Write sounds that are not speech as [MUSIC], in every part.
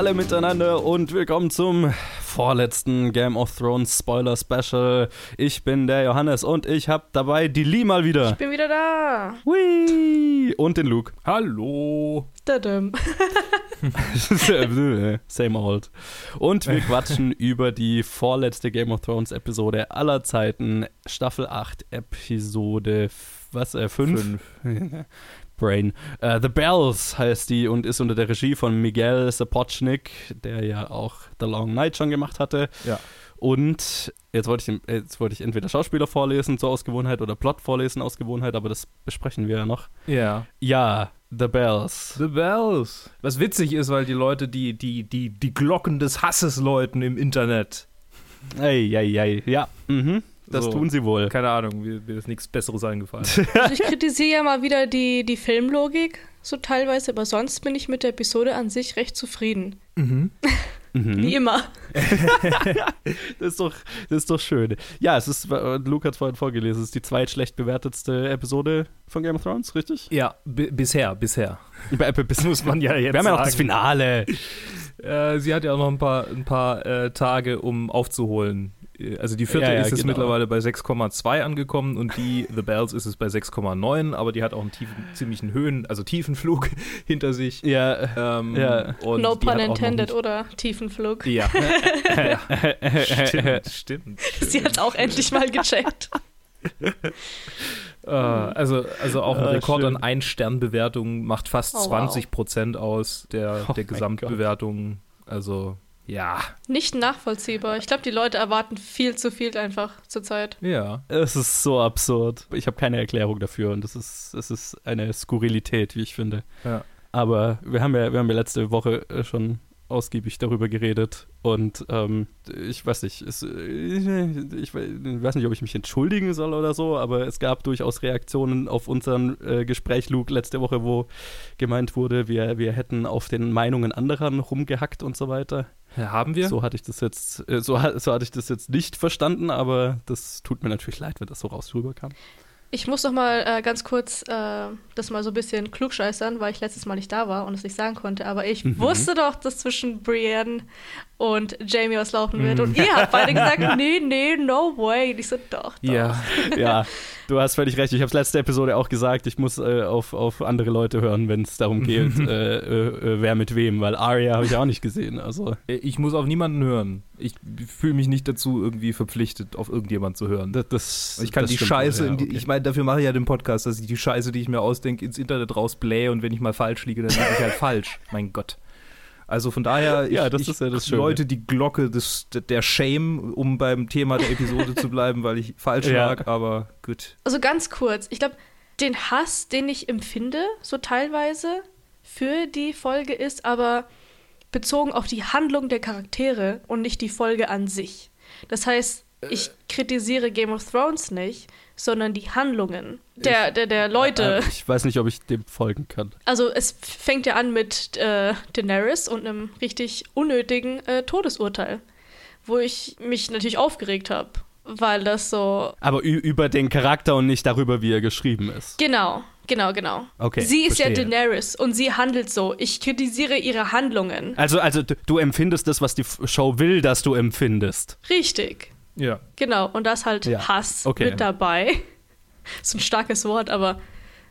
Alle miteinander und willkommen zum vorletzten Game of Thrones Spoiler Special. Ich bin der Johannes und ich habe dabei die Lee mal wieder. Ich bin wieder da. Hui. Und den Luke. Hallo. [LAUGHS] Same old. Und wir quatschen über die vorletzte Game of Thrones Episode aller Zeiten, Staffel 8, Episode was, äh, 5? [LAUGHS] Brain. Uh, The Bells heißt die und ist unter der Regie von Miguel Sapochnik, der ja auch The Long Night schon gemacht hatte. Ja. Und jetzt wollte ich, jetzt wollte ich entweder Schauspieler vorlesen zur Ausgewohnheit oder Plot vorlesen aus Gewohnheit, aber das besprechen wir ja noch. Ja. Ja, The Bells. The Bells. Was witzig ist, weil die Leute, die, die, die, die Glocken des Hasses läuten im Internet. Ey, ey, ey. Ja, mhm. Das So. tun sie wohl. Keine Ahnung, mir, mir ist nichts Besseres eingefallen. [LAUGHS] Also ich kritisiere ja mal wieder die, die Filmlogik, so teilweise, aber sonst bin ich mit der Episode an sich recht zufrieden. mhm. [LAUGHS] Mhm. Wie immer. [LAUGHS] Das ist doch, das ist doch schön. Ja, es ist, äh, Luke hat es vorhin vorgelesen, es ist die zweitschlecht bewertetste Episode von Game of Thrones, richtig? Ja, bi- bisher, bisher. Be- be- bis- Muss man ja jetzt Wir haben ja noch das. Finale. Äh, sie hat ja auch noch ein paar, ein paar äh, Tage, um aufzuholen. Also die vierte Ja, ja, ist jetzt genau. mittlerweile bei 6,2 angekommen und die [LAUGHS] The Bells ist es bei 6,9, aber die hat auch einen tiefen, ziemlichen Höhen, also Tiefenflug [LAUGHS] hinter sich. Ja, Ähm, Ja. und no pun intended, nicht- oder? Tiefenflug. Ja. ja. [LAUGHS] Stimmt, stimmt. Sie hat auch endlich mal gecheckt. Äh, also, also auch ein Ah, Rekord schön. an Ein-Stern-Bewertungen macht fast Oh, wow. 20 Prozent aus der, Oh der mein Gesamtbewertung. Also, ja. Nicht nachvollziehbar. Ich glaube, die Leute erwarten viel zu viel einfach zurzeit. Ja. es ist so absurd. Ich habe keine Erklärung dafür und es ist, es ist eine Skurrilität, wie ich finde. Ja. Aber wir haben ja, wir haben ja letzte Woche äh, schon ausgiebig darüber geredet und ähm, ich weiß nicht, es, äh, ich we- weiß nicht, ob ich mich entschuldigen soll oder so, aber es gab durchaus Reaktionen auf unseren äh, Gespräch, Luke, letzte Woche, wo gemeint wurde, wir, wir hätten auf den Meinungen anderer rumgehackt und so weiter. Ja, Haben wir? So hatte ich das jetzt, äh, so, so hatte ich das jetzt nicht verstanden, aber das tut mir natürlich leid, wenn das so raus rüberkam. Ich muss noch mal äh, ganz kurz äh, das mal so ein bisschen klugscheißern, weil ich letztes Mal nicht da war und es nicht sagen konnte. Aber ich Mhm. wusste doch, dass zwischen Brienne und Jamie was laufen wird. Mhm. Und ihr habt beide gesagt, [LAUGHS] nee, nee, no way. Und ich so, doch, doch. Ja. ja, [LAUGHS] du hast völlig recht. Ich habe es letzte Episode auch gesagt, ich muss äh, auf, auf andere Leute hören, wenn es darum [LAUGHS] geht, äh, äh, äh, wer mit wem, weil Arya habe ich auch nicht gesehen. Also Ich muss auf niemanden hören. Ich fühle mich nicht dazu irgendwie verpflichtet, auf irgendjemand zu hören. das, das Ich kann das die stimmt Scheiße, ja, in die, okay. ich meine, dafür mache ich ja den Podcast, dass ich die Scheiße, die ich mir ausdenke, ins Internet rausblähe und wenn ich mal falsch liege, dann liege ich halt falsch. Mein Gott. Also von daher, ich, Ja, das ich ist ja das Schöne. Leute die Glocke des, der Shame, um beim Thema der Episode zu bleiben, weil ich falsch Ja. lag, aber gut. Also ganz kurz, ich glaube, den Hass, den ich empfinde, so teilweise für die Folge ist aber bezogen auf die Handlung der Charaktere und nicht die Folge an sich. Das heißt, ich kritisiere Game of Thrones nicht, sondern die Handlungen der, der, der Leute. Äh, Ich weiß nicht, ob ich dem folgen kann. Also es fängt ja an mit äh, Daenerys und einem richtig unnötigen äh, Todesurteil, wo ich mich natürlich aufgeregt habe, weil das so Aber über den Charakter und nicht darüber, wie er geschrieben ist. genau, genau, genau. Okay, sie ist ja verstehe. Daenerys und sie handelt so. Ich kritisiere ihre Handlungen. Also, also du, empfindest das, was die Show will, dass du empfindest. Richtig, Ja. genau. Und da ist halt Ja, Hass okay. mit dabei. [LAUGHS] ist ein starkes Wort, aber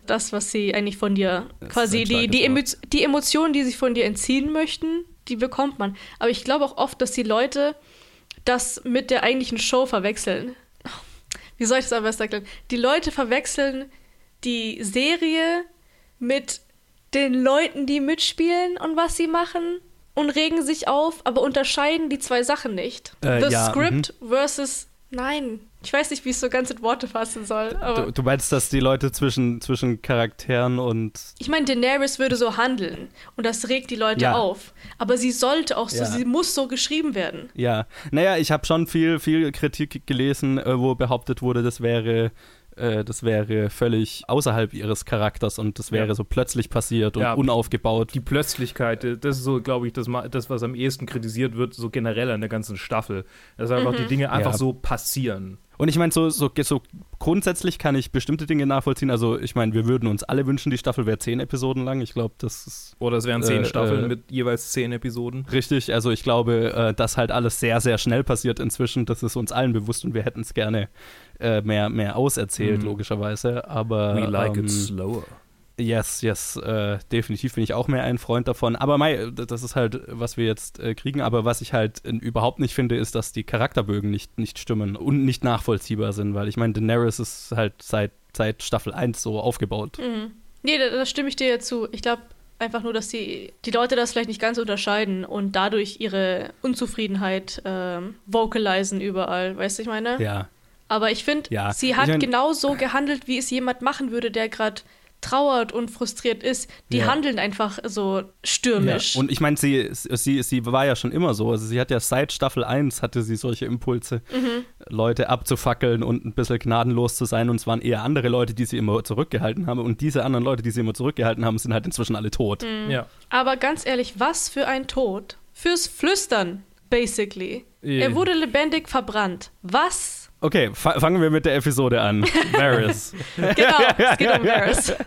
das, was sie eigentlich von dir, Das quasi die, die, Emo die Emotionen, die sie von dir entziehen möchten, die bekommt man. Aber ich glaube auch oft, dass die Leute das mit der eigentlichen Show verwechseln. [LAUGHS] Wie soll ich das am besten erklären? Die Leute verwechseln die Serie mit den Leuten, die mitspielen und was sie machen und regen sich auf, aber unterscheiden die zwei Sachen nicht. Äh, The ja, Script versus Nein. Ich weiß nicht, wie ich es so ganz in Worte fassen soll, aber Du, du meinst, dass die Leute zwischen, zwischen Charakteren und ich meine, Daenerys würde so handeln und das regt die Leute Ja. auf. Aber sie sollte auch so, Ja. sie muss so geschrieben werden. Ja, naja, ich habe schon viel, viel Kritik gelesen, äh, wo behauptet wurde, das wäre, äh, das wäre völlig außerhalb ihres Charakters und das wäre Ja. so plötzlich passiert und Ja. unaufgebaut. Die Plötzlichkeit, das ist so, glaube ich, das, das, was am ehesten kritisiert wird, so generell an der ganzen Staffel. Dass einfach die Dinge einfach Ja. so passieren. Und ich meine, so, so, so grundsätzlich kann ich bestimmte Dinge nachvollziehen. Also ich meine, wir würden uns alle wünschen, die Staffel wäre zehn Episoden lang. Ich glaube, das ist Oder es wären zehn Äh, Staffeln äh, mit jeweils zehn Episoden. richtig. Also ich glaube, äh, dass halt alles sehr, sehr schnell passiert inzwischen. Das ist uns allen bewusst und wir hätten es gerne äh, mehr, mehr auserzählt, Mhm. logischerweise. Aber We like ähm, it slower. Yes, yes, äh, definitiv bin ich auch mehr ein Freund davon. Aber Mai, das ist halt, was wir jetzt äh, kriegen. Aber was ich halt äh, überhaupt nicht finde, ist, dass die Charakterbögen nicht, nicht stimmen und nicht nachvollziehbar sind, weil ich meine, Daenerys ist halt seit, seit Staffel 1 so aufgebaut. Mhm. Nee, da, da stimme ich dir ja zu. Ich glaube einfach nur, dass die, die Leute das vielleicht nicht ganz unterscheiden und dadurch ihre Unzufriedenheit ähm, vocalisen überall. Weißt du, ich meine? Ja, Aber ich finde, Ja, sie ich hat mein- genau so gehandelt, wie es jemand machen würde, der gerade trauert und frustriert ist. Die Ja. handeln einfach so stürmisch. Und ich meine, sie, sie, sie war ja schon immer so. Also sie hat ja seit Staffel 1 hatte sie solche Impulse, Mhm. Leute abzufackeln und ein bisschen gnadenlos zu sein. Und es waren eher andere Leute, die sie immer zurückgehalten haben. Und diese anderen Leute, die sie immer zurückgehalten haben, sind halt inzwischen alle tot. Mhm. Ja. Aber ganz ehrlich, was für ein Tod. Fürs Flüstern, basically. Eh. Er wurde lebendig verbrannt. Was? Okay, fa fangen wir mit der Episode an. [LAUGHS] Varys. Genau, es geht um [LAUGHS] Varys. [LAUGHS]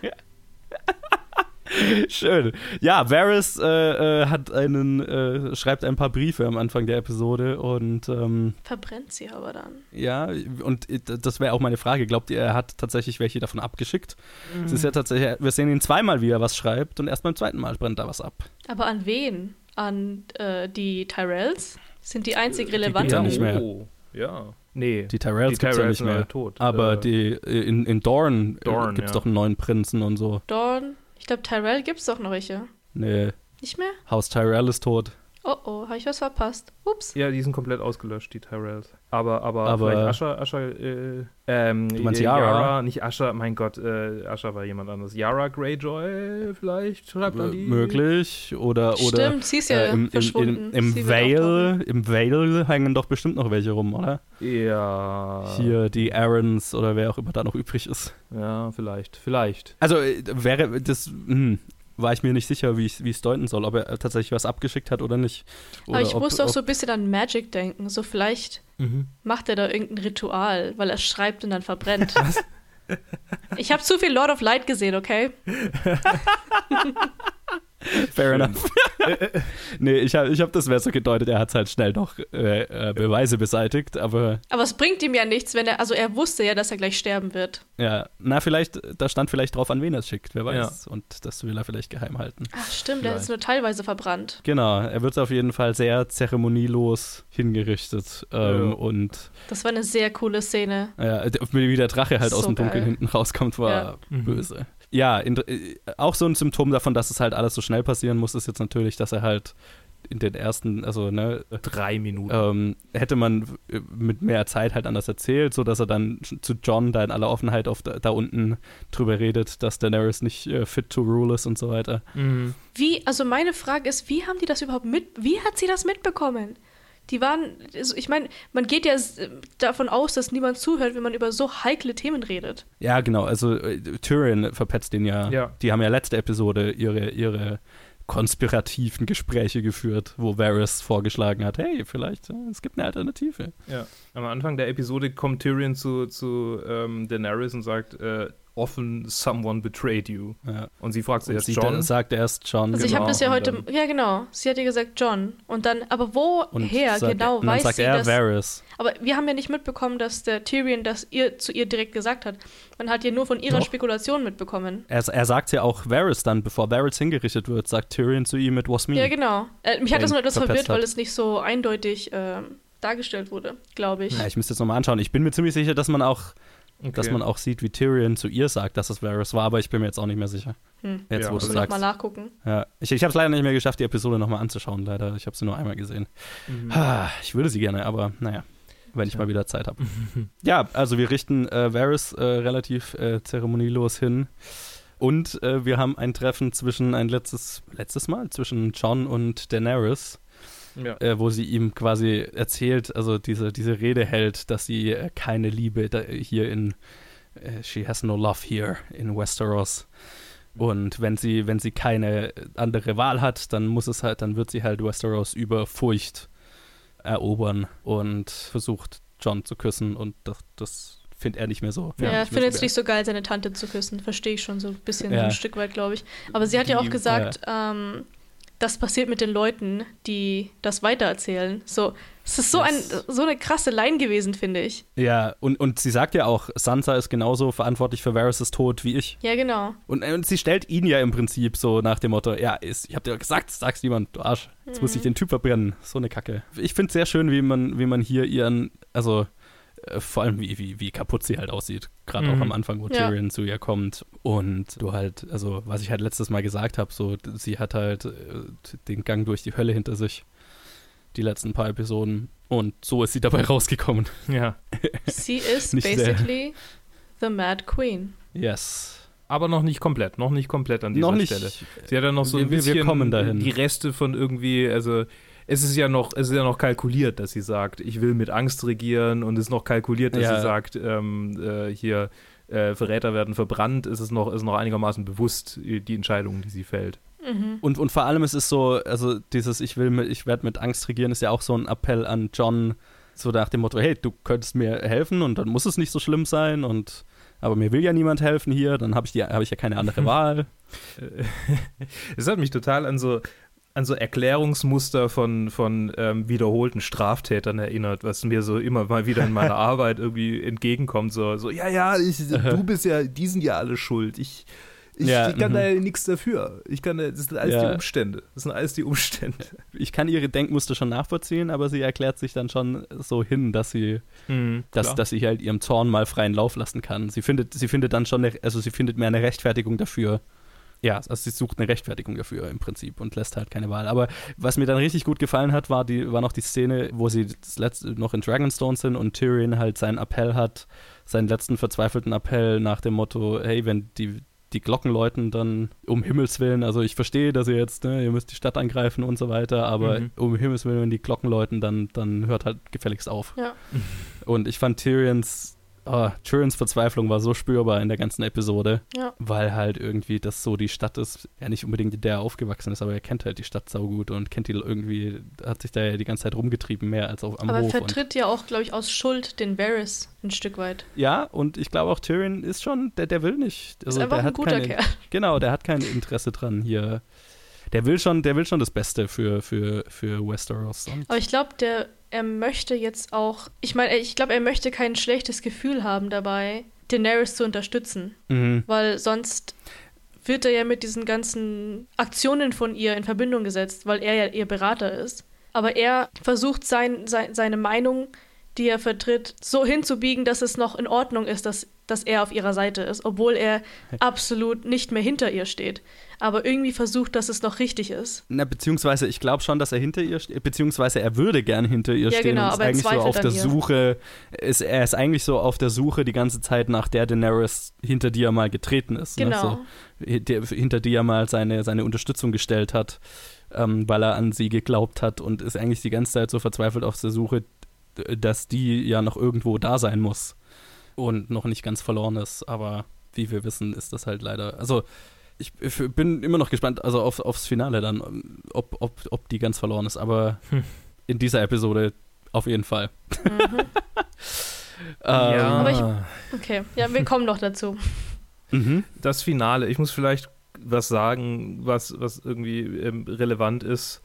Schön. Ja, Varys äh, äh, hat einen, äh, schreibt ein paar Briefe am Anfang der Episode und ähm, Verbrennt sie aber dann. ja, und äh, das wäre auch meine Frage. Glaubt ihr, er hat tatsächlich welche davon abgeschickt? Es ist ja tatsächlich, wir sehen ihn zweimal, wie er was schreibt und erst beim zweiten Mal brennt er was ab. Aber an wen? An äh, die Tyrells? Sind die einzig relevanten? ja nicht mehr. Oh, ja. Nee. Die Tyrells gibt's ja nicht mehr. tot. Aber Äh, die, in, in Dorne, Dorne, äh, gibt's ja. doch einen neuen Prinzen und so. Dorn? Ich glaube, Tyrell gibt's doch noch welche. Nee, Nicht mehr? Haus Tyrell ist tot. Oh oh, habe ich was verpasst? Ups. Ja, die sind komplett ausgelöscht, die Tyrells. Aber, aber, Aber- vielleicht Asher, Asher, äh, ähm, Du meinst äh, Yara? nicht Asher, mein Gott, äh, Asher war jemand anderes. Yara Greyjoy vielleicht, schreibt man die? Möglich. Oder, oder Stimmt, sie ist ja äh, im, im, verschwunden. im, im auftauchen. Vale, im Vale hängen doch bestimmt noch welche rum, oder? Ja. Hier die Aarons oder wer auch immer da noch übrig ist. Ja, vielleicht, vielleicht. Also äh, wäre das, hm, war ich mir nicht sicher, wie ich es deuten soll, ob er äh, tatsächlich was abgeschickt hat oder nicht. Oder Aber ich ob, musste auch so ein bisschen an Magic denken. So vielleicht Mhm. macht er da irgendein Ritual, weil er schreibt und dann verbrennt. [LAUGHS] Ich habe zu viel Lord of Light gesehen, okay? [LAUGHS] [LAUGHS] Fair enough. [LAUGHS] nee, ich habe ich hab das so gedeutet, er hat halt schnell noch äh, äh, Beweise beseitigt, aber Aber es bringt ihm ja nichts, wenn er, also er wusste ja, dass er gleich sterben wird. ja, na, vielleicht, da stand vielleicht drauf, an wen er es schickt, wer weiß. Und das will er vielleicht geheim halten. Ach stimmt, er ist nur teilweise verbrannt. Genau, er wird auf jeden Fall sehr zeremonielos hingerichtet ähm, Ja. und Das war eine sehr coole Szene. Ja, wie der Drache halt So aus dem Dunkeln geil. hinten rauskommt, war Ja. Mhm. böse. Ja, in, äh, auch so ein Symptom davon, dass es halt alles so schnell passieren muss, ist jetzt natürlich, dass er halt in den ersten, also ne, Drei Minuten. ähm, hätte man äh, mit mehr Zeit halt anders erzählt, so dass er dann zu John da in aller Offenheit auf da, da unten drüber redet, dass Daenerys nicht äh, fit to rule ist und so weiter. Mhm. Wie, also meine Frage ist, wie haben die das überhaupt mit, wie hat sie das mitbekommen? Die waren, also ich meine, man geht ja s- davon aus, dass niemand zuhört, wenn man über so heikle Themen redet. Ja, genau, also äh, Tyrion verpetzt den ja. Ja. Die haben ja letzte Episode ihre, ihre konspirativen Gespräche geführt, wo Varys vorgeschlagen hat, hey, vielleicht, äh, es gibt eine Alternative. Ja. Am Anfang der Episode kommt Tyrion zu, zu ähm, Daenerys und sagt, äh, often someone betrayed you. Ja. Und sie fragt Und zuerst sie John. sagt erst John. Also ich Genau, habe das ja heute, dann- ja genau, sie hat ja gesagt John. Und dann, aber woher sagt, genau und dann weiß sagt sie er das? Varys. Aber wir haben ja nicht mitbekommen, dass der Tyrion das ihr zu ihr direkt gesagt hat. Man hat ja nur von ihrer Doch. Spekulation mitbekommen. Er, er sagt ja auch Varys dann, bevor Varys hingerichtet wird, sagt Tyrion zu ihm, it was me. Ja, genau. Äh, mich hat das nur etwas verwirrt, hat. weil es nicht so eindeutig ähm, dargestellt wurde, glaube ich. Ja, ich müsste jetzt nochmal anschauen. Ich bin mir ziemlich sicher, dass man auch, Okay. dass man auch sieht, wie Tyrion zu ihr sagt, dass es Varys war, aber ich bin mir jetzt auch nicht mehr sicher. Hm. Jetzt, Ja, wo du also sagst. nochmal nachgucken. Ja, ich ich habe es leider nicht mehr geschafft, die Episode nochmal anzuschauen, leider. Ich habe sie nur einmal gesehen. Mhm. Ich würde sie gerne, aber naja, wenn ich Tja. mal wieder Zeit habe. [LAUGHS] ja, also wir richten äh, Varys äh, relativ äh, zeremonielos hin. Und äh, wir haben ein Treffen zwischen, ein letztes, letztes Mal, zwischen John und Daenerys, Ja. äh, wo sie ihm quasi erzählt, also diese, diese Rede hält, dass sie äh, keine Liebe da, hier in, äh, she has no love here in Westeros. Und wenn sie, wenn sie keine andere Wahl hat, dann muss es halt, dann wird sie halt Westeros über Furcht erobern und versucht John zu küssen und das, das findet er nicht mehr so. Ja, er findet es nicht so geil, seine Tante zu küssen. Verstehe ich schon so ein bisschen, Ja. so ein Stück weit, glaube ich. Aber sie hat ja auch gesagt, ähm, das passiert mit den Leuten, die das weitererzählen. So, es ist so, ein, so eine krasse Line gewesen, finde ich. Ja, und, und sie sagt ja auch, Sansa ist genauso verantwortlich für Varys' Tod wie ich. Ja, genau. Und, und sie stellt ihn ja im Prinzip so nach dem Motto, ja, ist, ich hab dir gesagt, sag's niemand, du Arsch. Jetzt muss ich den Typ verbrennen. So eine Kacke. Ich finde sehr schön, wie man, wie man hier ihren, also äh, vor allem wie, wie, wie kaputt sie halt aussieht. Gerade auch Mhm. am Anfang, wo Ja. Tyrion zu ihr kommt. Und du halt, also was ich halt letztes Mal gesagt habe, so sie hat halt äh, den Gang durch die Hölle hinter sich. Die letzten paar Episoden. Und so ist sie dabei [LAUGHS] rausgekommen. Ja. Sie [LAUGHS] ist Nicht sehr. basically the Mad Queen. Yes. Aber noch nicht komplett, noch nicht komplett an dieser Noch nicht. Stelle. Sie hat ja noch so ein Wir- wir- wir bisschen kommen dahin. die Reste von irgendwie, also es ist ja noch, es ist ja noch kalkuliert, dass sie sagt, ich will mit Angst regieren und es ist noch kalkuliert, dass Ja. sie sagt, ähm, äh, hier äh, Verräter werden verbrannt, ist es noch, ist noch einigermaßen bewusst, äh, die Entscheidungen, die sie fällt. Mhm. Und, und vor allem ist es so, also dieses Ich will mit, ich werde mit Angst regieren, ist ja auch so ein Appell an John, so nach dem Motto, hey, du könntest mir helfen und dann muss es nicht so schlimm sein und aber mir will ja niemand helfen hier, dann habe ich, die- hab ich ja keine andere [LAUGHS] Wahl. Es hat mich total an so an so Erklärungsmuster von, von ähm, wiederholten Straftätern erinnert, was mir so immer mal wieder in meiner [LAUGHS] Arbeit irgendwie entgegenkommt. So, so ja, ja, ich, [LAUGHS] du bist ja, die sind ja alle schuld. Ich, ich, Ja, ich kann mhm. da ja nichts dafür. Ich kann, da- das sind alles Ja. die Umstände. Das sind alles die Umstände. Ich kann ihre Denkmuster schon nachvollziehen, aber sie erklärt sich dann schon so hin, dass sie, dass, Klar. dass sie halt ihrem Zorn mal freien Lauf lassen kann. Sie findet, sie findet dann schon, eine, also sie findet mehr eine Rechtfertigung dafür. Ja, also sie sucht eine Rechtfertigung dafür im Prinzip und lässt halt keine Wahl. Aber was mir dann richtig gut gefallen hat, war, die, war noch die Szene, wo sie das letzte noch in Dragonstone sind und Tyrion halt seinen Appell hat, seinen letzten verzweifelten Appell nach dem Motto, hey, wenn die, die Glocken läuten, dann um Himmels Willen, also ich verstehe, dass ihr jetzt, ne, ihr müsst die Stadt angreifen und so weiter, aber Mhm. um Himmels Willen, wenn die Glocken läuten, dann, dann hört halt gefälligst auf. Ja. Und ich fand Tyrions, oh, Tyrions Verzweiflung war so spürbar in der ganzen Episode, Ja. weil halt irgendwie das so die Stadt ist, ja nicht unbedingt in der er aufgewachsen ist, aber er kennt halt die Stadt saugut und kennt die irgendwie, hat sich da ja die ganze Zeit rumgetrieben, mehr als auf, am Aber er Hof. Und, vertritt ja auch, glaube ich, aus Schuld den Varys ein Stück weit. ja, und ich glaube auch Tyrion ist schon, der, der will nicht. Also ist einfach der ein hat guter keine, Kerl. [LAUGHS] Genau, der hat kein Interesse dran hier. Der will schon, der will schon das Beste für, für, für Westeros. Aber ich glaube, der er möchte jetzt auch, ich meine, ich glaube, er möchte kein schlechtes Gefühl haben dabei, Daenerys zu unterstützen, Mhm. weil sonst wird er ja mit diesen ganzen Aktionen von ihr in Verbindung gesetzt, weil er ja ihr Berater ist. Aber er versucht sein, sein, seine Meinung, die er vertritt, so hinzubiegen, dass es noch in Ordnung ist, dass, dass er auf ihrer Seite ist, obwohl er absolut nicht mehr hinter ihr steht. Aber irgendwie versucht, dass es noch richtig ist. Na, beziehungsweise ich glaube schon, dass er hinter ihr steht, beziehungsweise er würde gern hinter ihr Ja, stehen genau, und ist aber er eigentlich so auf der ihr. Suche, ist, er ist eigentlich so auf der Suche die ganze Zeit nach der Daenerys, hinter die er mal getreten ist. Ne? Genau. So, der, hinter die er mal seine, seine Unterstützung gestellt hat, ähm, weil er an sie geglaubt hat und ist eigentlich die ganze Zeit so verzweifelt auf der Suche, dass die ja noch irgendwo da sein muss und noch nicht ganz verloren ist, aber wie wir wissen, ist das halt leider, also ich bin immer noch gespannt, also auf, aufs Finale dann, ob, ob, ob die ganz verloren ist, aber Hm. in dieser Episode auf jeden Fall. Mhm. [LAUGHS] Ähm, Aber ich- Okay, ja, wir kommen noch dazu. mhm. das Finale, ich muss vielleicht was sagen, was, was irgendwie ähm, relevant ist.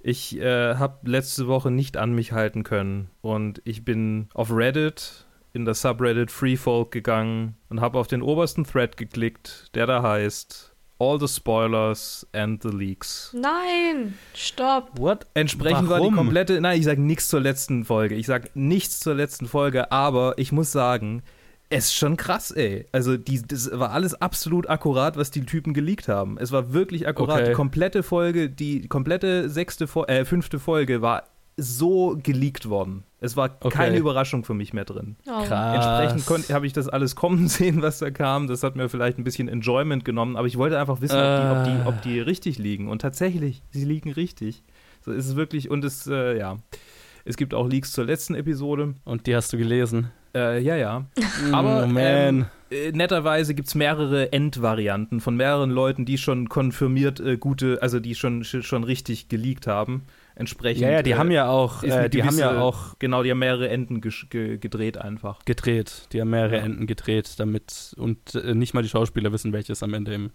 Ich äh, habe letzte Woche nicht an mich halten können und ich bin auf Reddit in das Subreddit Freefolk gegangen und habe auf den obersten Thread geklickt, der da heißt All the Spoilers and the Leaks. Nein, stopp. What? Entsprechend war Warum? die komplette, nein, ich sage nichts zur letzten Folge. Ich sage nichts zur letzten Folge, aber ich muss sagen, es ist schon krass, ey. Also die, das war alles absolut akkurat, was die Typen geleakt haben. Es war wirklich akkurat. Okay. Die komplette Folge, die komplette sechste, äh, fünfte Folge war so geleakt worden. Es war Okay. keine Überraschung für mich mehr drin. Oh. Krass. Entsprechend habe ich das alles kommen [LAUGHS] sehen, was da kam. Das hat mir vielleicht ein bisschen Enjoyment genommen, aber ich wollte einfach wissen, ob, die, ob, die, ob die richtig liegen. Und tatsächlich, sie liegen richtig. So ist es wirklich. Und es, äh, ja. Es gibt auch Leaks zur letzten Episode. Und die hast du gelesen. Äh, ja, ja. Aber, oh, man. ähm, Äh, netterweise gibt es mehrere Endvarianten von mehreren Leuten, die schon konfirmiert äh, gute, also die schon, schon richtig geleakt haben. Entsprechend. Ja, ja, die äh, haben ja auch, äh, die haben ja gewisse- auch Genau, die haben mehrere Enden ge gedreht einfach. gedreht. Die haben mehrere Ja. Enden gedreht, damit und äh, nicht mal die Schauspieler wissen, welches am Ende im.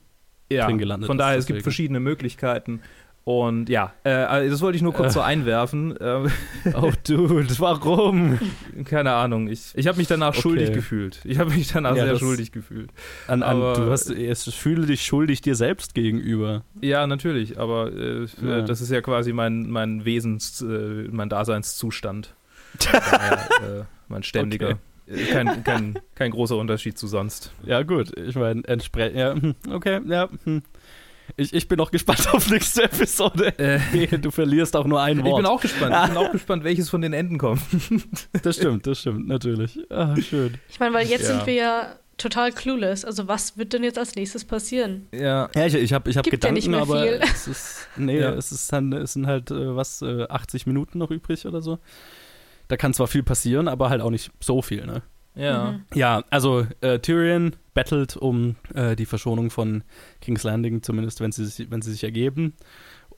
Ja, drin gelandet von ist, daher, es gibt deswegen. verschiedene Möglichkeiten. Und ja, äh, also das wollte ich nur kurz Äh. so einwerfen. Ähm, [LAUGHS] Oh, Dude, warum? [LAUGHS] keine Ahnung, ich, ich habe mich danach Okay. schuldig gefühlt. Ich habe mich danach Ja, sehr schuldig gefühlt. An, an, Aber- du hast, es fühle dich schuldig dir selbst gegenüber. Ja, natürlich, aber äh, Ja. das ist ja quasi mein, mein Wesens, äh, mein Daseinszustand. [LAUGHS] daher, äh, mein ständiger. äh, Kein, kein, kein großer Unterschied zu sonst. Ja, gut. Ich meine, entsprechend. Ja, hm, okay, ja. hm. Ich, ich bin auch gespannt [LAUGHS] auf nächste Episode. Äh, Du verlierst auch nur ein ich Wort. bin auch gespannt. Ich bin auch [LAUGHS] gespannt, welches von den Enden kommt. [LAUGHS] das stimmt, das stimmt, natürlich. Ah, schön. Ich meine, weil jetzt Ja. sind wir ja total clueless. Also was wird denn jetzt als nächstes passieren? Ja. Ja, ich, ich habe ich hab Gibt ja Gedanken, nicht mehr aber viel. es ist. Nee, Ja. es, ist dann, es sind halt, äh, was, äh, 80 Minuten noch übrig oder so. Da kann zwar viel passieren, aber halt auch nicht so viel, ne? Ja. Mhm. Ja, also äh, Tyrion battelt um äh, die Verschonung von King's Landing, zumindest wenn sie, sich- wenn sie sich ergeben.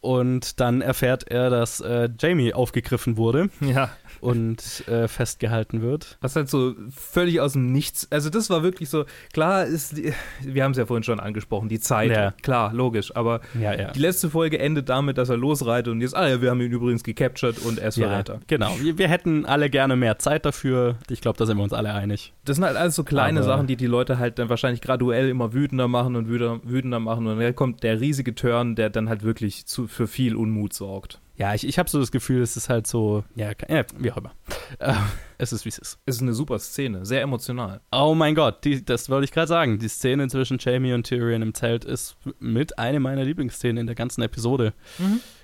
Und dann erfährt er, dass äh, Jamie aufgegriffen wurde Ja. Und äh, festgehalten wird. Was halt so völlig aus dem Nichts. Also, das war wirklich so. Klar ist, wir haben es ja vorhin schon angesprochen, die Zeit. Ja. Klar, logisch. Aber Ja, ja. die letzte Folge endet damit, dass er losreitet und jetzt, ah ja, wir haben ihn übrigens gecaptured und er ist Ja, Verräter. genau. Wir, wir hätten alle gerne mehr Zeit dafür. Ich glaube, da sind wir uns alle einig. Das sind halt alles so kleine Aber- Sachen, die die Leute halt dann wahrscheinlich graduell immer wütender machen und wütender, wütender machen. Und dann kommt der riesige Turn, der dann halt wirklich zu, für viel Unmut sorgt. Ja, ich, ich habe so das Gefühl, es ist halt so, ja, ja wie auch immer. Äh, es ist, wie es ist. Es ist eine super Szene, sehr emotional. Oh mein Gott, die, das wollte ich gerade sagen. Die Szene zwischen Jamie und Tyrion im Zelt ist mit eine meiner Lieblingsszenen in der ganzen Episode,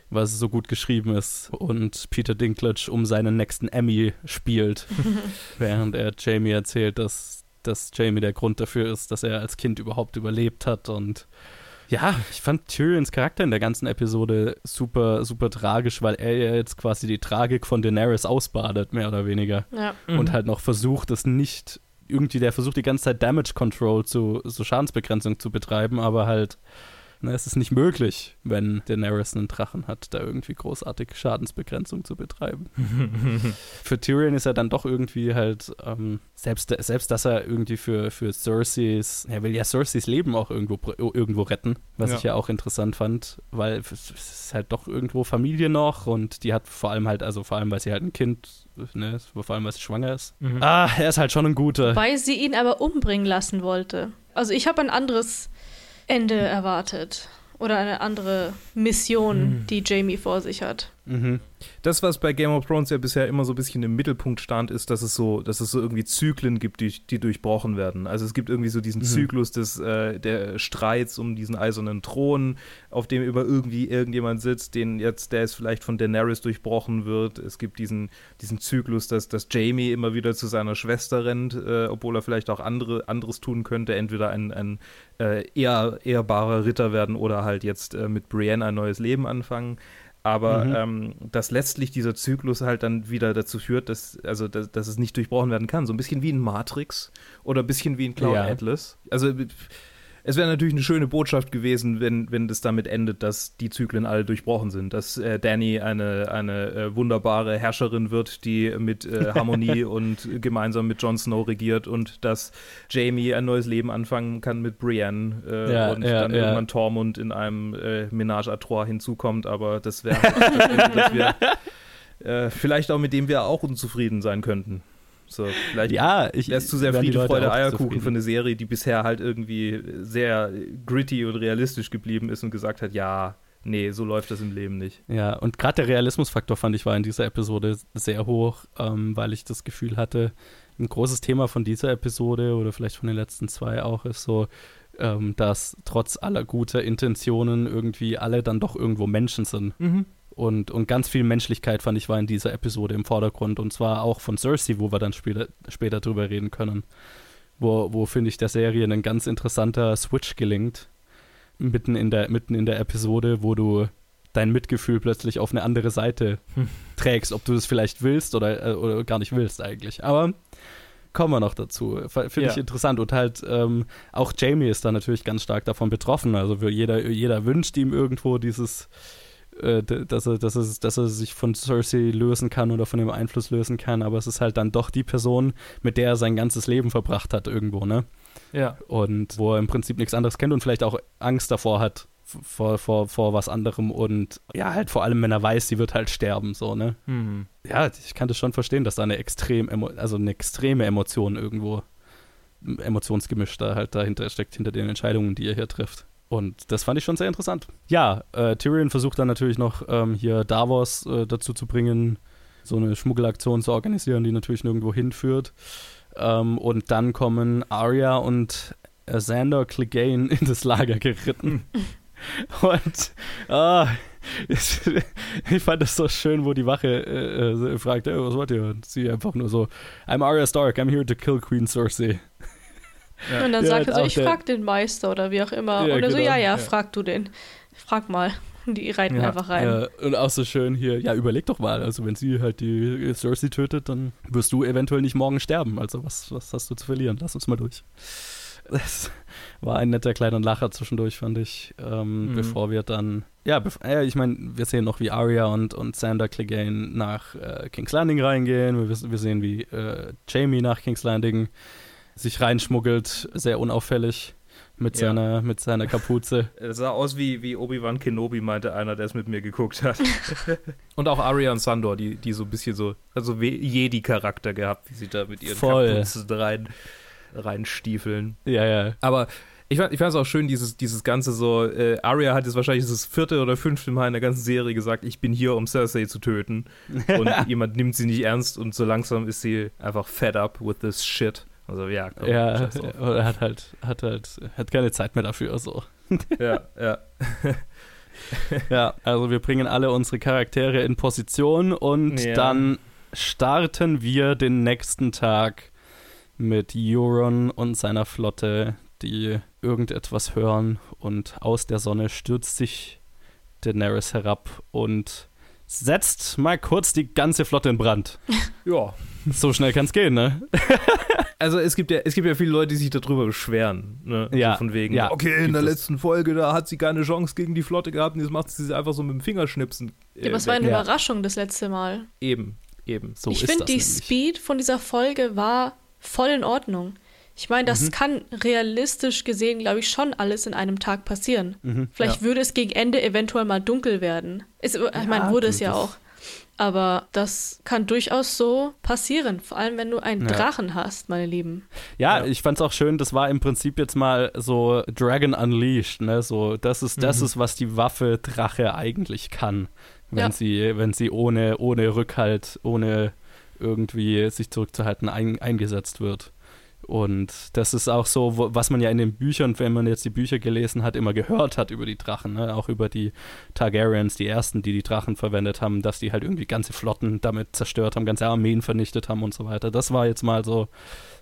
weil sie so gut geschrieben ist und Peter Dinklage um seinen nächsten Emmy spielt, [LAUGHS] während er Jamie erzählt, dass, dass Jamie der Grund dafür ist, dass er als Kind überhaupt überlebt hat und ja, ich fand Tyrions Charakter in der ganzen Episode super, super tragisch, weil er ja jetzt quasi die Tragik von Daenerys ausbadet, mehr oder weniger Ja. und halt noch versucht, es nicht irgendwie, der versucht die ganze Zeit Damage Control zu, so Schadensbegrenzung zu betreiben, aber halt, es ist nicht möglich, wenn Daenerys einen Drachen hat, da irgendwie großartig Schadensbegrenzung zu betreiben. [LAUGHS] für Tyrion ist er dann doch irgendwie halt, ähm, selbst, selbst dass er irgendwie für, für Cerseis, er will ja Cerseis Leben auch irgendwo, irgendwo retten, was Ja. ich ja auch interessant fand, weil es es ist halt doch irgendwo Familie noch und die hat vor allem halt, also vor allem, weil sie halt ein Kind, ne, vor allem, weil sie schwanger ist. Mhm. Ah, er ist halt schon ein guter. Weil sie ihn aber umbringen lassen wollte. Also ich habe ein anderes Ende erwartet. Oder eine andere Mission, Mhm. die Jamie vor sich hat. Mhm. Das, was bei Game of Thrones ja bisher immer so ein bisschen im Mittelpunkt stand, ist, dass es so, dass es so irgendwie Zyklen gibt, die, die durchbrochen werden. Also es gibt irgendwie so diesen Mhm. Zyklus des äh, der Streits um diesen eisernen Thron, auf dem über irgendwie irgendjemand sitzt, den jetzt, der jetzt vielleicht von Daenerys durchbrochen wird. Es gibt diesen, diesen Zyklus, dass, dass Jamie immer wieder zu seiner Schwester rennt, äh, obwohl er vielleicht auch andere, anderes tun könnte, entweder ein, ein äh, eher ehrbarer Ritter werden oder halt jetzt äh, mit Brienne ein neues Leben anfangen. Aber Mhm. ähm, dass letztlich dieser Zyklus halt dann wieder dazu führt, dass, also, dass, dass es nicht durchbrochen werden kann. So ein bisschen wie in Matrix oder ein bisschen wie in Cloud Ja. Atlas. Also es wäre natürlich eine schöne Botschaft gewesen, wenn, wenn das damit endet, dass die Zyklen alle durchbrochen sind. Dass äh, Danny eine, eine äh, wunderbare Herrscherin wird, die mit äh, [LAUGHS] Harmonie und gemeinsam mit Jon Snow regiert und dass Jamie ein neues Leben anfangen kann mit Brienne äh, Ja, und ja, dann ja. irgendwann Tormund in einem äh, Menage à Trois hinzukommt. Aber das wäre halt [LAUGHS] das Ende, das wir, vielleicht auch mit dem wir auch unzufrieden sein könnten. So, vielleicht Ja, ich. wäre es zu sehr Friede, Freude, Eierkuchen für eine Serie, die bisher halt irgendwie sehr gritty und realistisch geblieben ist und gesagt hat, ja, nee, so läuft das im Leben nicht. Ja, und gerade der Realismusfaktor fand ich war in dieser Episode sehr hoch, ähm, weil ich das Gefühl hatte, ein großes Thema von dieser Episode oder vielleicht von den letzten zwei auch ist so, ähm, dass trotz aller guter Intentionen irgendwie alle dann doch irgendwo Menschen sind. Und, und ganz viel Menschlichkeit, fand ich, war in dieser Episode im Vordergrund. Und zwar auch von Cersei, wo wir dann später, später drüber reden können. Wo, wo finde ich, der Serie ein ganz interessanter Switch gelingt. Mitten in, der, mitten in der Episode, wo du dein Mitgefühl plötzlich auf eine andere Seite Hm. trägst, ob du das vielleicht willst oder, äh, oder gar nicht willst eigentlich. Aber kommen wir noch dazu. Finde ich Ja. interessant. Und halt ähm, auch Jamie ist da natürlich ganz stark davon betroffen. Also jeder, jeder wünscht ihm irgendwo dieses äh, dass, er, dass, er, dass er sich von Cersei lösen kann oder von dem Einfluss lösen kann, aber es ist halt dann doch die Person, mit der er sein ganzes Leben verbracht hat irgendwo, ne? Ja. Und wo er im Prinzip nichts anderes kennt und vielleicht auch Angst davor hat, vor, vor, vor was anderem und ja, halt vor allem, wenn er weiß, sie wird halt sterben, so, ne? Mhm. Ja, ich kann das schon verstehen, dass da eine extrem, also eine extreme Emotion irgendwo, Emotionsgemisch da halt dahinter steckt, hinter den Entscheidungen, die er hier trifft. Und das fand ich schon sehr interessant. Ja, äh, Tyrion versucht dann natürlich noch ähm, hier Davos äh, dazu zu bringen, so eine Schmuggelaktion zu organisieren, die natürlich nirgendwo hinführt. Ähm, und dann kommen Arya und Xander Clegane [LAUGHS] in das Lager geritten. [LAUGHS] und ah, [LAUGHS] ich fand das so schön, wo die Wache äh, äh, fragt, hey, was wollt ihr? Und sie einfach nur so, I'm Arya Stark, I'm here to kill Queen Cersei. Und dann Ja, sagt er so, ich frag den Meister oder wie auch immer. Ja, und er so, genau, ja, ja, ja. frag du den. Frag mal. Und [LAUGHS] die reiten Ja, einfach rein. Ja, und auch so schön hier, ja, überleg doch mal, also wenn sie halt die Cersei tötet, dann wirst du eventuell nicht morgen sterben. Also was, was hast du zu verlieren? Lass uns mal durch. Das war ein netter kleiner Lacher zwischendurch, fand ich, ähm, Mhm. bevor wir dann, ja, äh, ich meine, wir sehen noch, wie Arya und, und Sander Clegane nach äh, King's Landing reingehen. Wir, wir sehen, wie äh, Jamie nach King's Landing sich reinschmuggelt, sehr unauffällig mit, Ja. seiner, mit seiner Kapuze. Es [LAUGHS] sah aus wie, wie Obi-Wan Kenobi, meinte einer, der es mit mir geguckt hat. [LAUGHS] und auch Arya und Sandor, die, die so ein bisschen so, also We- Jedi-Charakter gehabt, wie sie da mit ihren Voll. Kapuzen rein, reinstiefeln. ja, ja. Aber ich fand ich fand es auch schön, dieses, dieses Ganze so, äh, Arya hat jetzt wahrscheinlich das vierte oder fünfte Mal in der ganzen Serie gesagt, ich bin hier, um Cersei zu töten. [LAUGHS] Und jemand nimmt sie nicht ernst und so langsam ist sie einfach fed up with this shit. Also ja, komm, Ja, scheiß drauf. er hat halt, hat halt, hat keine Zeit mehr dafür, so. [LAUGHS] ja, ja. [LAUGHS] Ja, also wir bringen alle unsere Charaktere in Position und Ja. dann starten wir den nächsten Tag mit Euron und seiner Flotte, die irgendetwas hören und aus der Sonne stürzt sich Daenerys herab und setzt mal kurz die ganze Flotte in Brand. Ja. So schnell kann's gehen, ne? [LAUGHS] Also es gibt ja, es gibt ja viele Leute, die sich darüber beschweren. Ne? Ja, So von wegen, ja, okay, in der es. letzten Folge, da hat sie keine Chance gegen die Flotte gehabt und jetzt macht sie sie einfach so mit dem Fingerschnipsen. ja, aber es war eine ja. Überraschung das letzte Mal. Eben, eben. So ich finde, die nämlich. Speed von dieser Folge war voll in Ordnung. Ich meine, das Mhm. kann realistisch gesehen, glaube ich, schon alles in einem Tag passieren. Mhm. Vielleicht würde es gegen Ende eventuell mal dunkel werden. Ist, ich meine, wurde es ja das- auch. Aber das kann durchaus so passieren. Vor allem, wenn du einen Ja. Drachen hast, meine Lieben. Ja, Ja. ich fand's auch schön, das war im Prinzip jetzt mal so Dragon Unleashed, ne? So, das ist, das Mhm. ist, was die Waffe Drache eigentlich kann. Wenn Ja. sie, wenn sie ohne, ohne Rückhalt, ohne irgendwie sich zurückzuhalten, ein, eingesetzt wird. Und das ist auch so, wo, was man ja in den Büchern, wenn man jetzt die Bücher gelesen hat, immer gehört hat über die Drachen, ne? auch über die Targaryens, die ersten, die die Drachen verwendet haben, dass die halt irgendwie ganze Flotten damit zerstört haben, ganze Armeen vernichtet haben und so weiter. Das war jetzt mal so,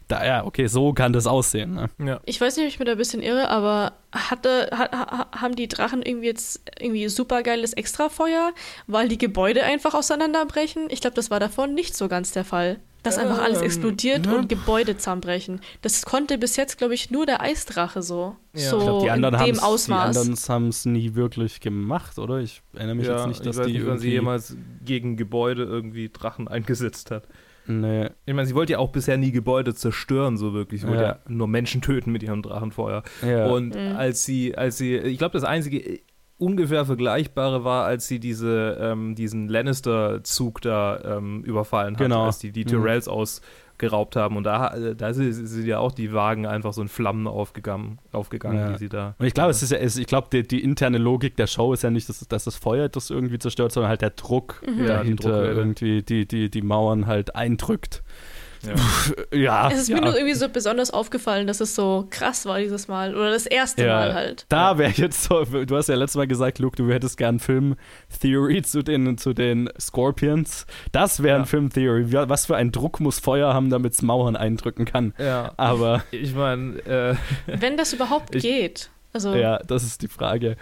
da, ja, okay, so kann das aussehen. Ne? Ja. Ich weiß nicht, ob ich mir da ein bisschen irre, aber hatte, ha, ha, haben die Drachen irgendwie jetzt irgendwie supergeiles Extrafeuer, weil die Gebäude einfach auseinanderbrechen? Ich glaube, das war davon nicht so ganz der Fall. Dass einfach alles Ähm, explodiert ne? und Gebäude zusammenbrechen. Das konnte bis jetzt, glaube ich, nur der Eisdrache so. Ja. So Ich glaube, die anderen in haben dem es die Ausmaß. anderen haben's nie wirklich gemacht, oder? Ich erinnere mich ja, jetzt nicht, dass ich weiß die nicht, sie irgendwie... jemals gegen Gebäude irgendwie Drachen eingesetzt hat. nee, Ich meine, sie wollte ja auch bisher nie Gebäude zerstören, so wirklich. Sie wollte Ja. ja nur Menschen töten mit ihrem Drachenfeuer. ja. Und Mhm. als sie, als sie, ich glaube, das einzige ungefähr vergleichbare war, als sie diese, ähm, diesen Lannister-Zug da ähm, überfallen hat, Genau. als die die Mhm. Tyrells ausgeraubt haben. Und da, äh, da sind, ja auch die Wagen einfach so in Flammen aufgegangen, aufgegangen Ja. die sie da. Und ich glaube, es ist ja, es, ich glaube, die, die interne Logik der Show ist ja nicht, dass, dass das Feuer das irgendwie zerstört, sondern halt der Druck Mhm. Ja, die dahinter Druckwelle. irgendwie die, die, die Mauern halt eindrückt. Ja. Ja. Es ist ja. mir nur irgendwie so besonders aufgefallen, dass es so krass war dieses Mal. Oder das erste Ja. Mal halt. Da wäre jetzt so, du hast ja letztes Mal gesagt, Luke, du hättest gern Film-Theory zu den, zu den Scorpions. Das wäre ein Ja. Film-Theory. Was für ein Druck muss Feuer haben, damit es Mauern eindrücken kann. ja. Aber Ich meine, äh, Wenn das überhaupt [LAUGHS] Ich- geht. Also, Ja, das ist die Frage.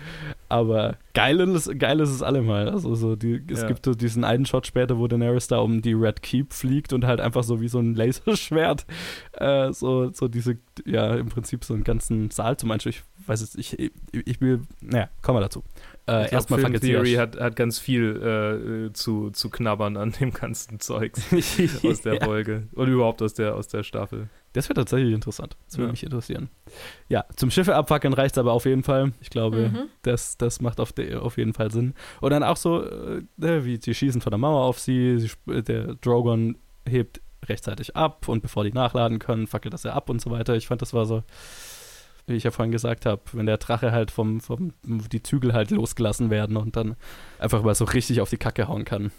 Aber geil ist, geil ist es allemal. Also so die, es Ja. gibt so diesen einen Shot später, wo Daenerys da um die Red Keep fliegt und halt einfach so wie so ein Laserschwert äh, so, so diese, ja, im Prinzip so einen ganzen Saal zum Beispiel. Ich weiß es, ich, ich, ich will, naja, kommen wir dazu. Äh, Ich glaub, erstmal Film fangen Theory jetzt hat, hat ganz viel äh, zu, zu knabbern an dem ganzen Zeugs [LAUGHS] aus der ja. Folge. Oder überhaupt aus der, aus der Staffel. Das wäre tatsächlich interessant. Das würde Ja. mich interessieren. Ja, zum Schiffe abfackeln reicht es aber auf jeden Fall. Ich glaube, Mhm. das, das macht auf, de, auf jeden Fall Sinn. Und dann auch so, äh, ne, wie sie schießen von der Mauer auf sie, sie sp- der Drogon hebt rechtzeitig ab und bevor die nachladen können, fackelt das er ab und so weiter. Ich fand, das war so, wie ich ja vorhin gesagt habe, wenn der Drache halt vom, vom, die Zügel halt losgelassen werden und dann einfach mal so richtig auf die Kacke hauen kann.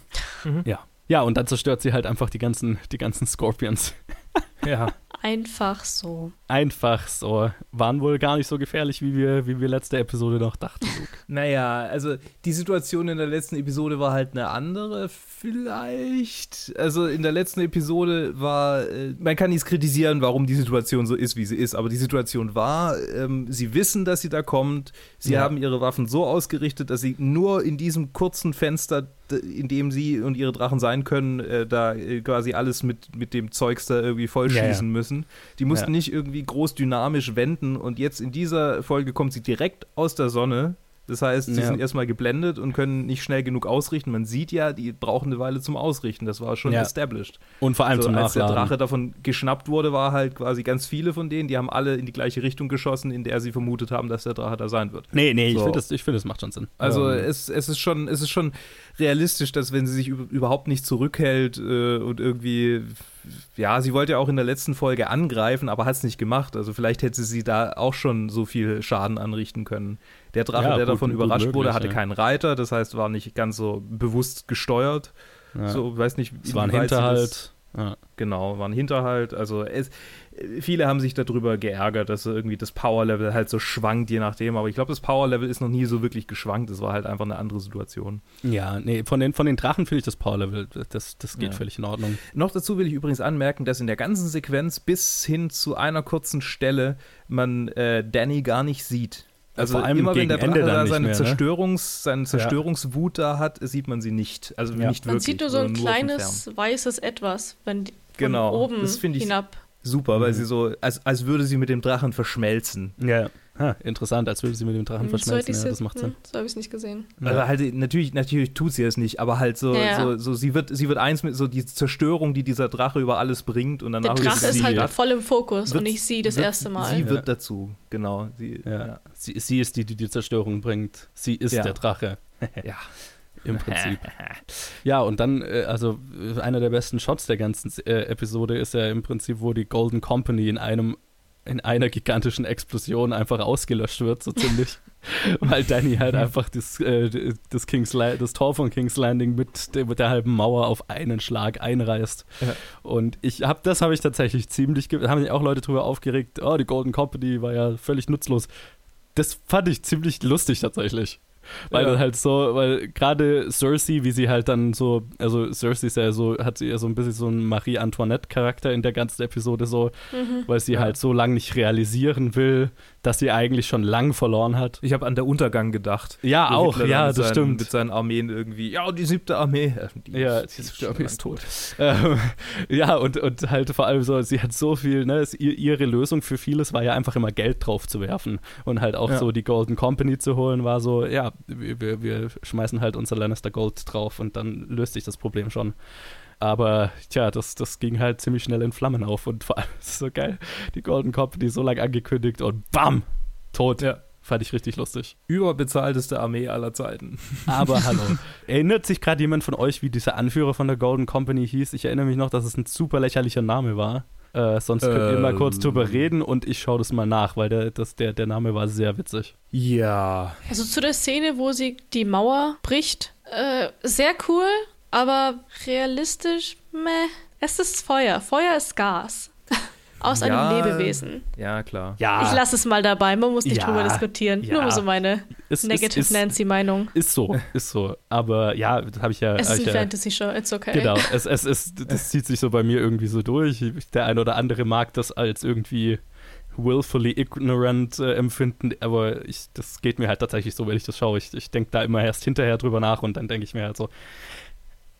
Mhm. Ja. Ja, und dann zerstört sie halt einfach die ganzen, die ganzen Scorpions. [LAUGHS] Ja. Einfach so. Einfach so. Waren wohl gar nicht so gefährlich, wie wir, wie wir letzte Episode noch dachten, Luke. [LAUGHS] Naja, also die Situation in der letzten Episode war halt eine andere, vielleicht. Also in der letzten Episode war, äh, man kann nichts kritisieren, warum die Situation so ist, wie sie ist, aber die Situation war, ähm, sie wissen, dass sie da kommt, sie Ja. haben ihre Waffen so ausgerichtet, dass sie nur in diesem kurzen Fenster, in dem sie und ihre Drachen sein können, äh, da äh, quasi alles mit, mit dem Zeugs da irgendwie vollschießen Ja, ja. müssen. Die mussten Ja. nicht irgendwie groß dynamisch wenden und jetzt in dieser Folge kommt sie direkt aus der Sonne. Das heißt, sie Ja. sind erstmal geblendet und können nicht schnell genug ausrichten. Man sieht ja, die brauchen eine Weile zum Ausrichten. Das war schon Ja. established. Und vor allem Also, zum als der Nachladen. Drache davon geschnappt wurde, war halt quasi ganz viele von denen, die haben alle in die gleiche Richtung geschossen, in der sie vermutet haben, dass der Drache da sein wird. Nee, nee, ich So. finde, das, ich find, das macht schon Sinn. Also Ähm, es, es, ist schon, es ist schon realistisch, dass wenn sie sich üb- überhaupt nicht zurückhält äh, und irgendwie, ja, sie wollte ja auch in der letzten Folge angreifen, aber hat es nicht gemacht. Also vielleicht hätte sie da auch schon so viel Schaden anrichten können. Der Drache, Ja, der gut- davon gut überrascht möglich, wurde, hatte ja. keinen Reiter, das heißt, war nicht ganz so bewusst gesteuert. ja. So, weiß nicht, es war ein Hinterhalt. Ja. Genau, war ein Hinterhalt. Also es, viele haben sich darüber geärgert, dass irgendwie das Power-Level halt so schwankt, je nachdem. Aber ich glaube, das Power-Level ist noch nie so wirklich geschwankt. Es war halt einfach eine andere Situation. ja, nee, von den, von den Drachen finde ich das Power-Level, das, das geht Ja. völlig in Ordnung. Noch dazu will ich übrigens anmerken, dass in der ganzen Sequenz bis hin zu einer kurzen Stelle man äh, Danny gar nicht sieht. Also vor allem immer wenn der Drache da seine, mehr, ne? Zerstörungs-, seine Zerstörungswut da hat, sieht man sie nicht. Also Ja. nicht Man wirklich. sieht nur so ein von kleines weißes Etwas, wenn die von Genau, oben das finde ich- hinab. Super, weil Mhm. sie so, als, als würde sie mit dem Drachen verschmelzen. Ja, ha, interessant, als würde sie mit dem Drachen Hm, so verschmelzen. hätte ich's Ja, das macht Sinn. hm, So habe ich es nicht gesehen. Also halt, natürlich, natürlich tut sie es nicht, aber halt so, Ja. so, so sie wird, sie wird eins mit so die Zerstörung, die dieser Drache über alles bringt und Der danach Drache ist sie, halt wird- voll im Fokus und ich sie das wird- erste Mal. Sie Ja. wird dazu, genau. Sie, Ja. ja. Sie, sie ist die, die die Zerstörung bringt. Sie ist Ja. der Drache. [LAUGHS] ja. Im Prinzip. ja, und dann, äh, also äh, einer der besten Shots der ganzen äh, Episode ist ja im Prinzip, wo die Golden Company in einem in einer gigantischen Explosion einfach ausgelöscht wird, so ziemlich. [LAUGHS] Weil Danny halt einfach das, äh, das, King's La das Tor von King's Landing mit, der- mit der halben Mauer auf einen Schlag einreißt. Ja. Und ich habe das habe ich tatsächlich ziemlich, ge- haben sich auch Leute drüber aufgeregt, oh, die Golden Company war ja völlig nutzlos. Das fand ich ziemlich lustig tatsächlich. Weil Ja. halt so, weil gerade Cersei, wie sie halt dann so, also Cersei ist ja so, hat sie ja so ein bisschen so einen Marie-Antoinette-Charakter in der ganzen Episode so, Mhm. weil sie Ja. halt so lange nicht realisieren will, dass sie eigentlich schon lang verloren hat. Ich habe an der Untergang gedacht. Ja, auch, Hitler ja, das seinen, stimmt. Mit seinen Armeen irgendwie, ja, die siebte Armee. Äh, Die Ja, die ist, schon Armee ist tot. [LAUGHS] Ähm, ja, und, und halt vor allem so, sie hat so viel, ne, es, ihr, ihre Lösung für vieles war ja einfach immer Geld drauf zu werfen. Und halt auch Ja. so die Golden Company zu holen, war so, ja, wir, wir schmeißen halt unser Lannister Gold drauf und dann löst sich das Problem schon. Aber tja, das, das ging halt ziemlich schnell in Flammen auf und vor allem [LAUGHS] es ist so geil. Die Golden Company so lange angekündigt und BAM! Tot. Ja. Fand ich richtig lustig. Überbezahlteste Armee aller Zeiten. Aber [LAUGHS] hallo. Erinnert sich gerade jemand von euch, wie dieser Anführer von der Golden Company hieß? Ich erinnere mich noch, dass es ein super lächerlicher Name war. Äh, sonst könnt ihr mal kurz Ähm. drüber reden und ich schaue das mal nach, weil der, das, der, der Name war sehr witzig. Ja. Also zu der Szene, wo sie die Mauer bricht, äh, sehr cool, aber realistisch, meh. Es ist Feuer. Feuer ist Gas. [LAUGHS] Aus Ja. einem Lebewesen. Ja, klar. Ja, Ich lasse es mal dabei, man muss nicht Ja. drüber diskutieren. Ja. Nur so meine ist, Negative Nancy-Meinung. ist so, ist so. Aber ja, das habe ich ja. Es ist eine ja Fantasy-Show, it's okay. Genau, [LAUGHS] es, es, es, das zieht sich so bei mir irgendwie so durch. Der ein oder andere mag das als irgendwie, willfully ignorant äh, empfinden, aber ich, das geht mir halt tatsächlich so, wenn ich das schaue. Ich, ich denke da immer erst hinterher drüber nach und dann denke ich mir halt so,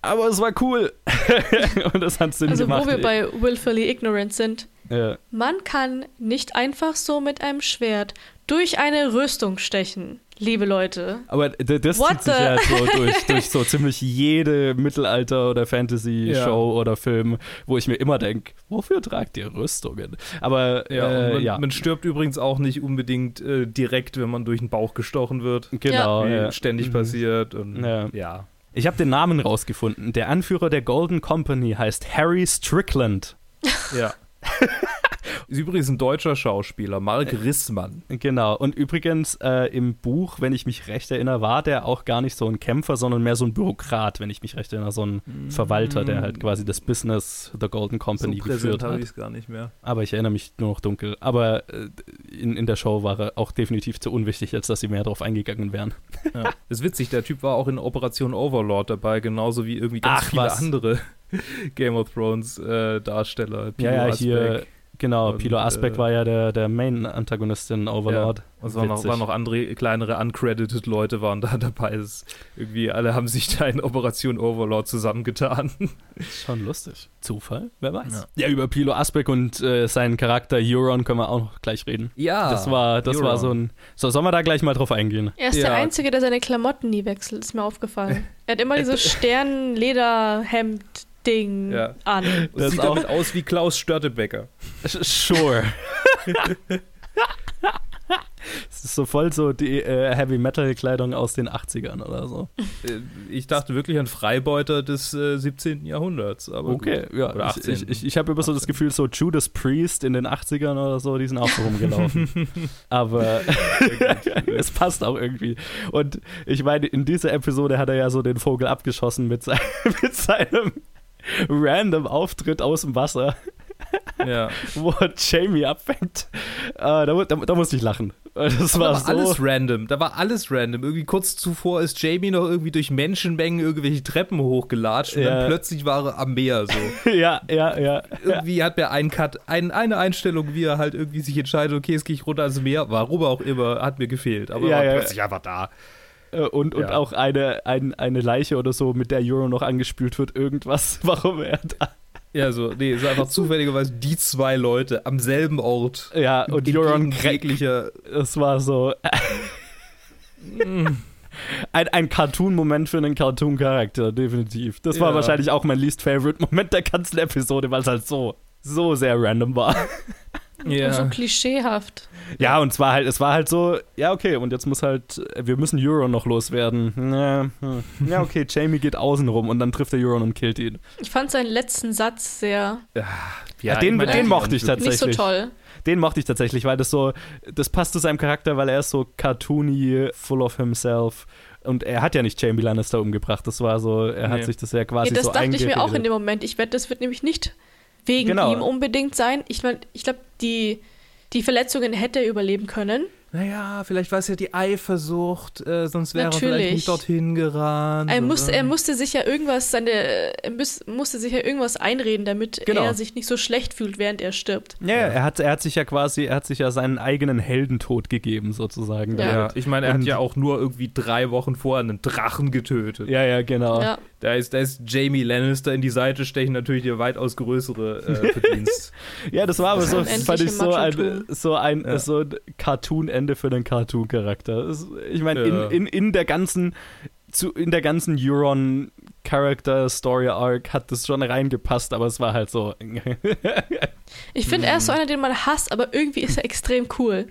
aber es war cool. [LAUGHS] und das hat Sinn Also, gemacht. wo wir bei willfully ignorant sind. ja. Man kann nicht einfach so mit einem Schwert durch eine Rüstung stechen, liebe Leute. Aber das What zieht sich the- halt so [LAUGHS] durch, durch so ziemlich jede Mittelalter- oder Fantasy-Show oder Film, wo ich mir immer denke, wofür tragt ihr Rüstungen? Aber Ja, äh, man, ja. man stirbt übrigens auch nicht unbedingt äh, direkt, wenn man durch den Bauch gestochen wird. genau. Wie ja. ständig Mhm. passiert. Und, Ja. Ich habe den Namen rausgefunden. Der Anführer der Golden Company heißt Harry Strickland. Ja. [LAUGHS] Ist übrigens ein deutscher Schauspieler, Mark Rissmann. Genau. Und übrigens äh, im Buch, wenn ich mich recht erinnere, war der auch gar nicht so ein Kämpfer, sondern mehr so ein Bürokrat, wenn ich mich recht erinnere, so ein Verwalter, der halt quasi das Business The Golden Company so geführt hat. ich gar nicht mehr. Aber ich erinnere mich nur noch dunkel. Aber äh, in, in der Show war er auch definitiv zu unwichtig, als dass sie mehr drauf eingegangen wären. Ja. Ist witzig, der Typ war auch in Operation Overlord dabei, genauso wie irgendwie ganz Ach, viele was. andere [LAUGHS] Game of Thrones äh, Darsteller. Pilo ja, ja, Asbeck. hier, genau, Und, Pilo Asbeck äh, war ja der, der Main-Antagonist in Overlord. Und es waren noch, waren noch andere kleinere uncredited Leute waren da [LAUGHS] dabei. Es ist irgendwie alle haben sich da in Operation Overlord zusammengetan. [LAUGHS] Schon lustig. Zufall? Wer weiß. Ja. Ja, über Pilo Asbeck und äh, seinen Charakter Euron können wir auch noch gleich reden. Ja, das war, das war so ein. So, sollen wir da gleich mal drauf eingehen? Er ist Ja. der Einzige, der seine Klamotten nie wechselt, ist mir aufgefallen. [LAUGHS] Er hat immer dieses Sternlederhemd-Ding Ja. an. Das sieht auch- damit aus wie Klaus Störtebecker. Sure. [LAUGHS] Es ist so voll so die äh, Heavy-Metal-Kleidung aus den 80ern oder so. Äh, Ich dachte wirklich an Freibeuter des äh, 17. Jahrhunderts. Aber Okay, gut. ja. Oder ich 18. ich, ich, ich habe immer so das 18. Gefühl, so Judas Priest in den 80ern oder so, die sind auch so rumgelaufen. [LAUGHS] Aber [LAUGHS] es passt auch irgendwie. Und ich meine, in dieser Episode hat er ja so den Vogel abgeschossen mit, sein, mit seinem random Auftritt aus dem Wasser, ja. [LAUGHS] wo Jamie abfängt. Äh, da, da, da musste ich lachen. Das Aber war da so. war alles random. Da war alles random. Irgendwie kurz zuvor ist Jamie noch irgendwie durch Menschenmengen irgendwelche Treppen hochgelatscht und Ja. dann plötzlich war er am Meer so. [LAUGHS] ja, ja, ja. irgendwie hat er einen Cut, ein, eine Einstellung, wie er halt irgendwie sich entscheidet, okay, jetzt gehe ich runter ans Meer, warum auch immer, hat mir gefehlt. Aber Ja, er war ja. plötzlich einfach da. Äh, Und, und Ja. auch eine, ein, eine Leiche oder so, mit der Euro noch angespült wird, irgendwas, [LAUGHS] warum er da. Ja, so, nee, so einfach [LAUGHS] zufälligerweise die zwei Leute am selben Ort. Ja, und Euron jeglicher. es war so [LAUGHS] ein, ein Cartoon-Moment für einen Cartoon-Charakter, definitiv. Das war Ja. wahrscheinlich auch mein least favorite Moment der ganzen Episode, weil es halt so, so sehr random war. Und so klischeehaft. Ja, und zwar halt, es war halt so, ja, okay, und jetzt muss halt, wir müssen Euron noch loswerden. Ja, hm. ja okay, Jamie geht außen rum und dann trifft er Euron und killt ihn. Ich fand seinen letzten Satz sehr Ja, den- meine, den ja, mochte ich und- nicht so Tatsächlich. toll. Den mochte ich tatsächlich, weil das so, das passt zu seinem Charakter, weil er ist so cartoony, full of himself. Und er hat ja nicht Jamie Lannister umgebracht. Das war so, er hat Nee. sich das ja quasi Ja, das so dachte ich mir auch in dem Moment. Ich wette, das wird nämlich nicht wegen Genau. ihm unbedingt sein. Ich mein, ich glaube, die, die Verletzungen hätte er überleben können. Naja, vielleicht war es ja die Eifersucht, äh, sonst wäre er vielleicht Natürlich. nicht dorthin gerannt. Er oder- musste, er musste sich ja irgendwas, seine, er muss, musste sich ja irgendwas einreden, damit Genau. er sich nicht so schlecht fühlt, während er stirbt. Ja, ja, er hat, er hat sich ja quasi, er hat sich ja seinen eigenen Heldentod gegeben, sozusagen. Ja. Ja, ich meine, er hat Und- ja auch nur irgendwie drei Wochen vorher einen Drachen getötet. ja, ja, genau. Ja. Da ist, da ist Jamie Lannister in die Seite stechen natürlich der weitaus größere äh, [LAUGHS] Verdienst. Ja, das war aber so, fand ich so ein, so ein, Ja. so ein Cartoon-Ende für einen Cartoon-Charakter. Ich meine, Ja. in, in, in der ganzen, zu, in der ganzen Euron Character Story Arc hat das schon reingepasst, aber es war halt so. [LAUGHS] Ich finde, er ist so einer, den man hasst, aber irgendwie ist er extrem cool.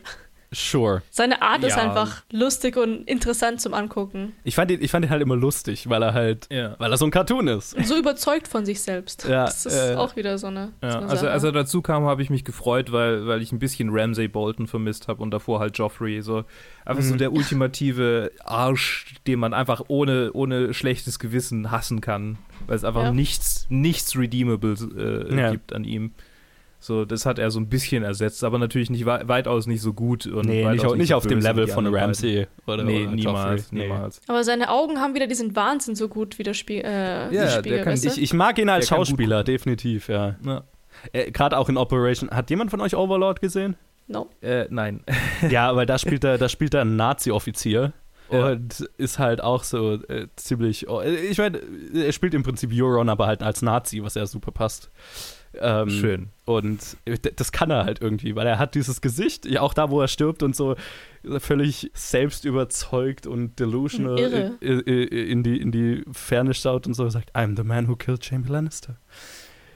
Sure. Seine Art ist Ja. einfach lustig und interessant zum Angucken. Ich fand, ihn, ich fand ihn halt immer lustig, weil er halt, ja. weil er so ein Cartoon ist. Und so überzeugt von sich selbst. Ja, das ist äh, auch wieder so eine, so Ja, eine also als er dazu kam, habe ich mich gefreut, weil, weil ich ein bisschen Ramsay Bolton vermisst habe und davor halt Joffrey. So einfach so Mhm. der ultimative Arsch, den man einfach ohne, ohne schlechtes Gewissen hassen kann, weil es einfach Ja. nichts, nichts Redeemables äh, Ja. gibt an ihm. So, das hat er so ein bisschen ersetzt, aber natürlich nicht wei- weitaus nicht so gut und Nee, nicht, auf- nicht so auf dem wie Level von Ramsey oder. Nee, oder niemals, Joffrey. Nee. niemals. aber seine Augen haben wieder diesen Wahnsinn so gut widerspie äh, Ja, der kann-? Ich, ich mag ihn als Der Schauspieler, definitiv, ja. Ja. Äh, Gerade auch in Operation. Hat jemand von euch Overlord gesehen? No. Äh, nein. [LAUGHS] Ja, weil da spielt er, da spielt er einen Nazi-Offizier. Ja. Und ist halt auch so äh, ziemlich. Oh, ich meine, er spielt im Prinzip Euron, aber halt als Nazi, was ja super passt. Ähm, Schön. Und das kann er halt irgendwie, weil er hat dieses Gesicht, ja auch da, wo er stirbt und so völlig selbst überzeugt und delusional Irre. in, in, in, die, in die Ferne schaut und so sagt, I'm the man who killed Jamie Lannister.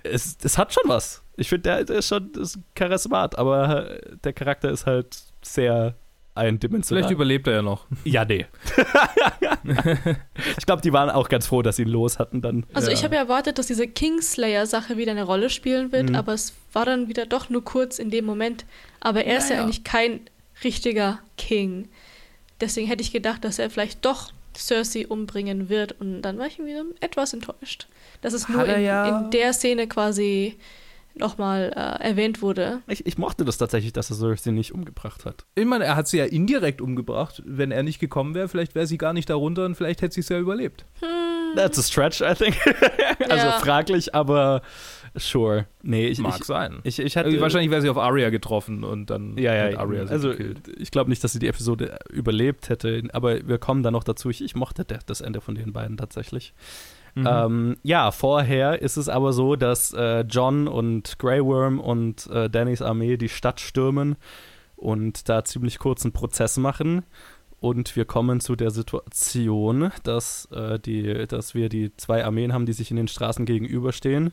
Es, es hat schon was. Ich finde, der, der ist schon ist charismat, aber der Charakter ist halt sehr eindimensional. Vielleicht überlebt er ja noch. ja, nee. [LAUGHS] ich glaube, die waren auch ganz froh, dass sie ihn los hatten dann. Also Ja. ich habe ja erwartet, dass diese Kingslayer-Sache wieder eine Rolle spielen wird, Mhm. aber es war dann wieder doch nur kurz in dem Moment. Aber er ist ja Naja. eigentlich kein richtiger King. Deswegen hätte ich gedacht, dass er vielleicht doch Cersei umbringen wird und dann war ich irgendwie so etwas enttäuscht, dass es nur Hat in, ja- in der Szene quasi nochmal äh, erwähnt wurde. Ich, ich mochte das tatsächlich, dass er Cersei nicht umgebracht hat. Ich meine, er hat sie ja indirekt umgebracht. Wenn er nicht gekommen wäre, vielleicht wäre sie gar nicht darunter und vielleicht hätte sie es ja überlebt. That's a stretch, I think. [LAUGHS] also Ja. fraglich, aber sure. Nee, ich, Mag ich, sein. ich, ich hatte Also wahrscheinlich wäre sie auf Arya getroffen und dann Ja, ja, Arya sie also gekillt. ich glaube nicht, dass sie die Episode überlebt hätte, aber wir kommen da noch dazu. Ich, ich mochte das Ende von den beiden tatsächlich. Mhm. Ähm, ja, vorher ist es aber so, dass äh, John und Grey Worm und äh, Dannys Armee die Stadt stürmen und da ziemlich kurzen Prozess machen. Und wir kommen zu der Situation, dass, äh, die, dass wir die zwei Armeen haben, die sich in den Straßen gegenüberstehen.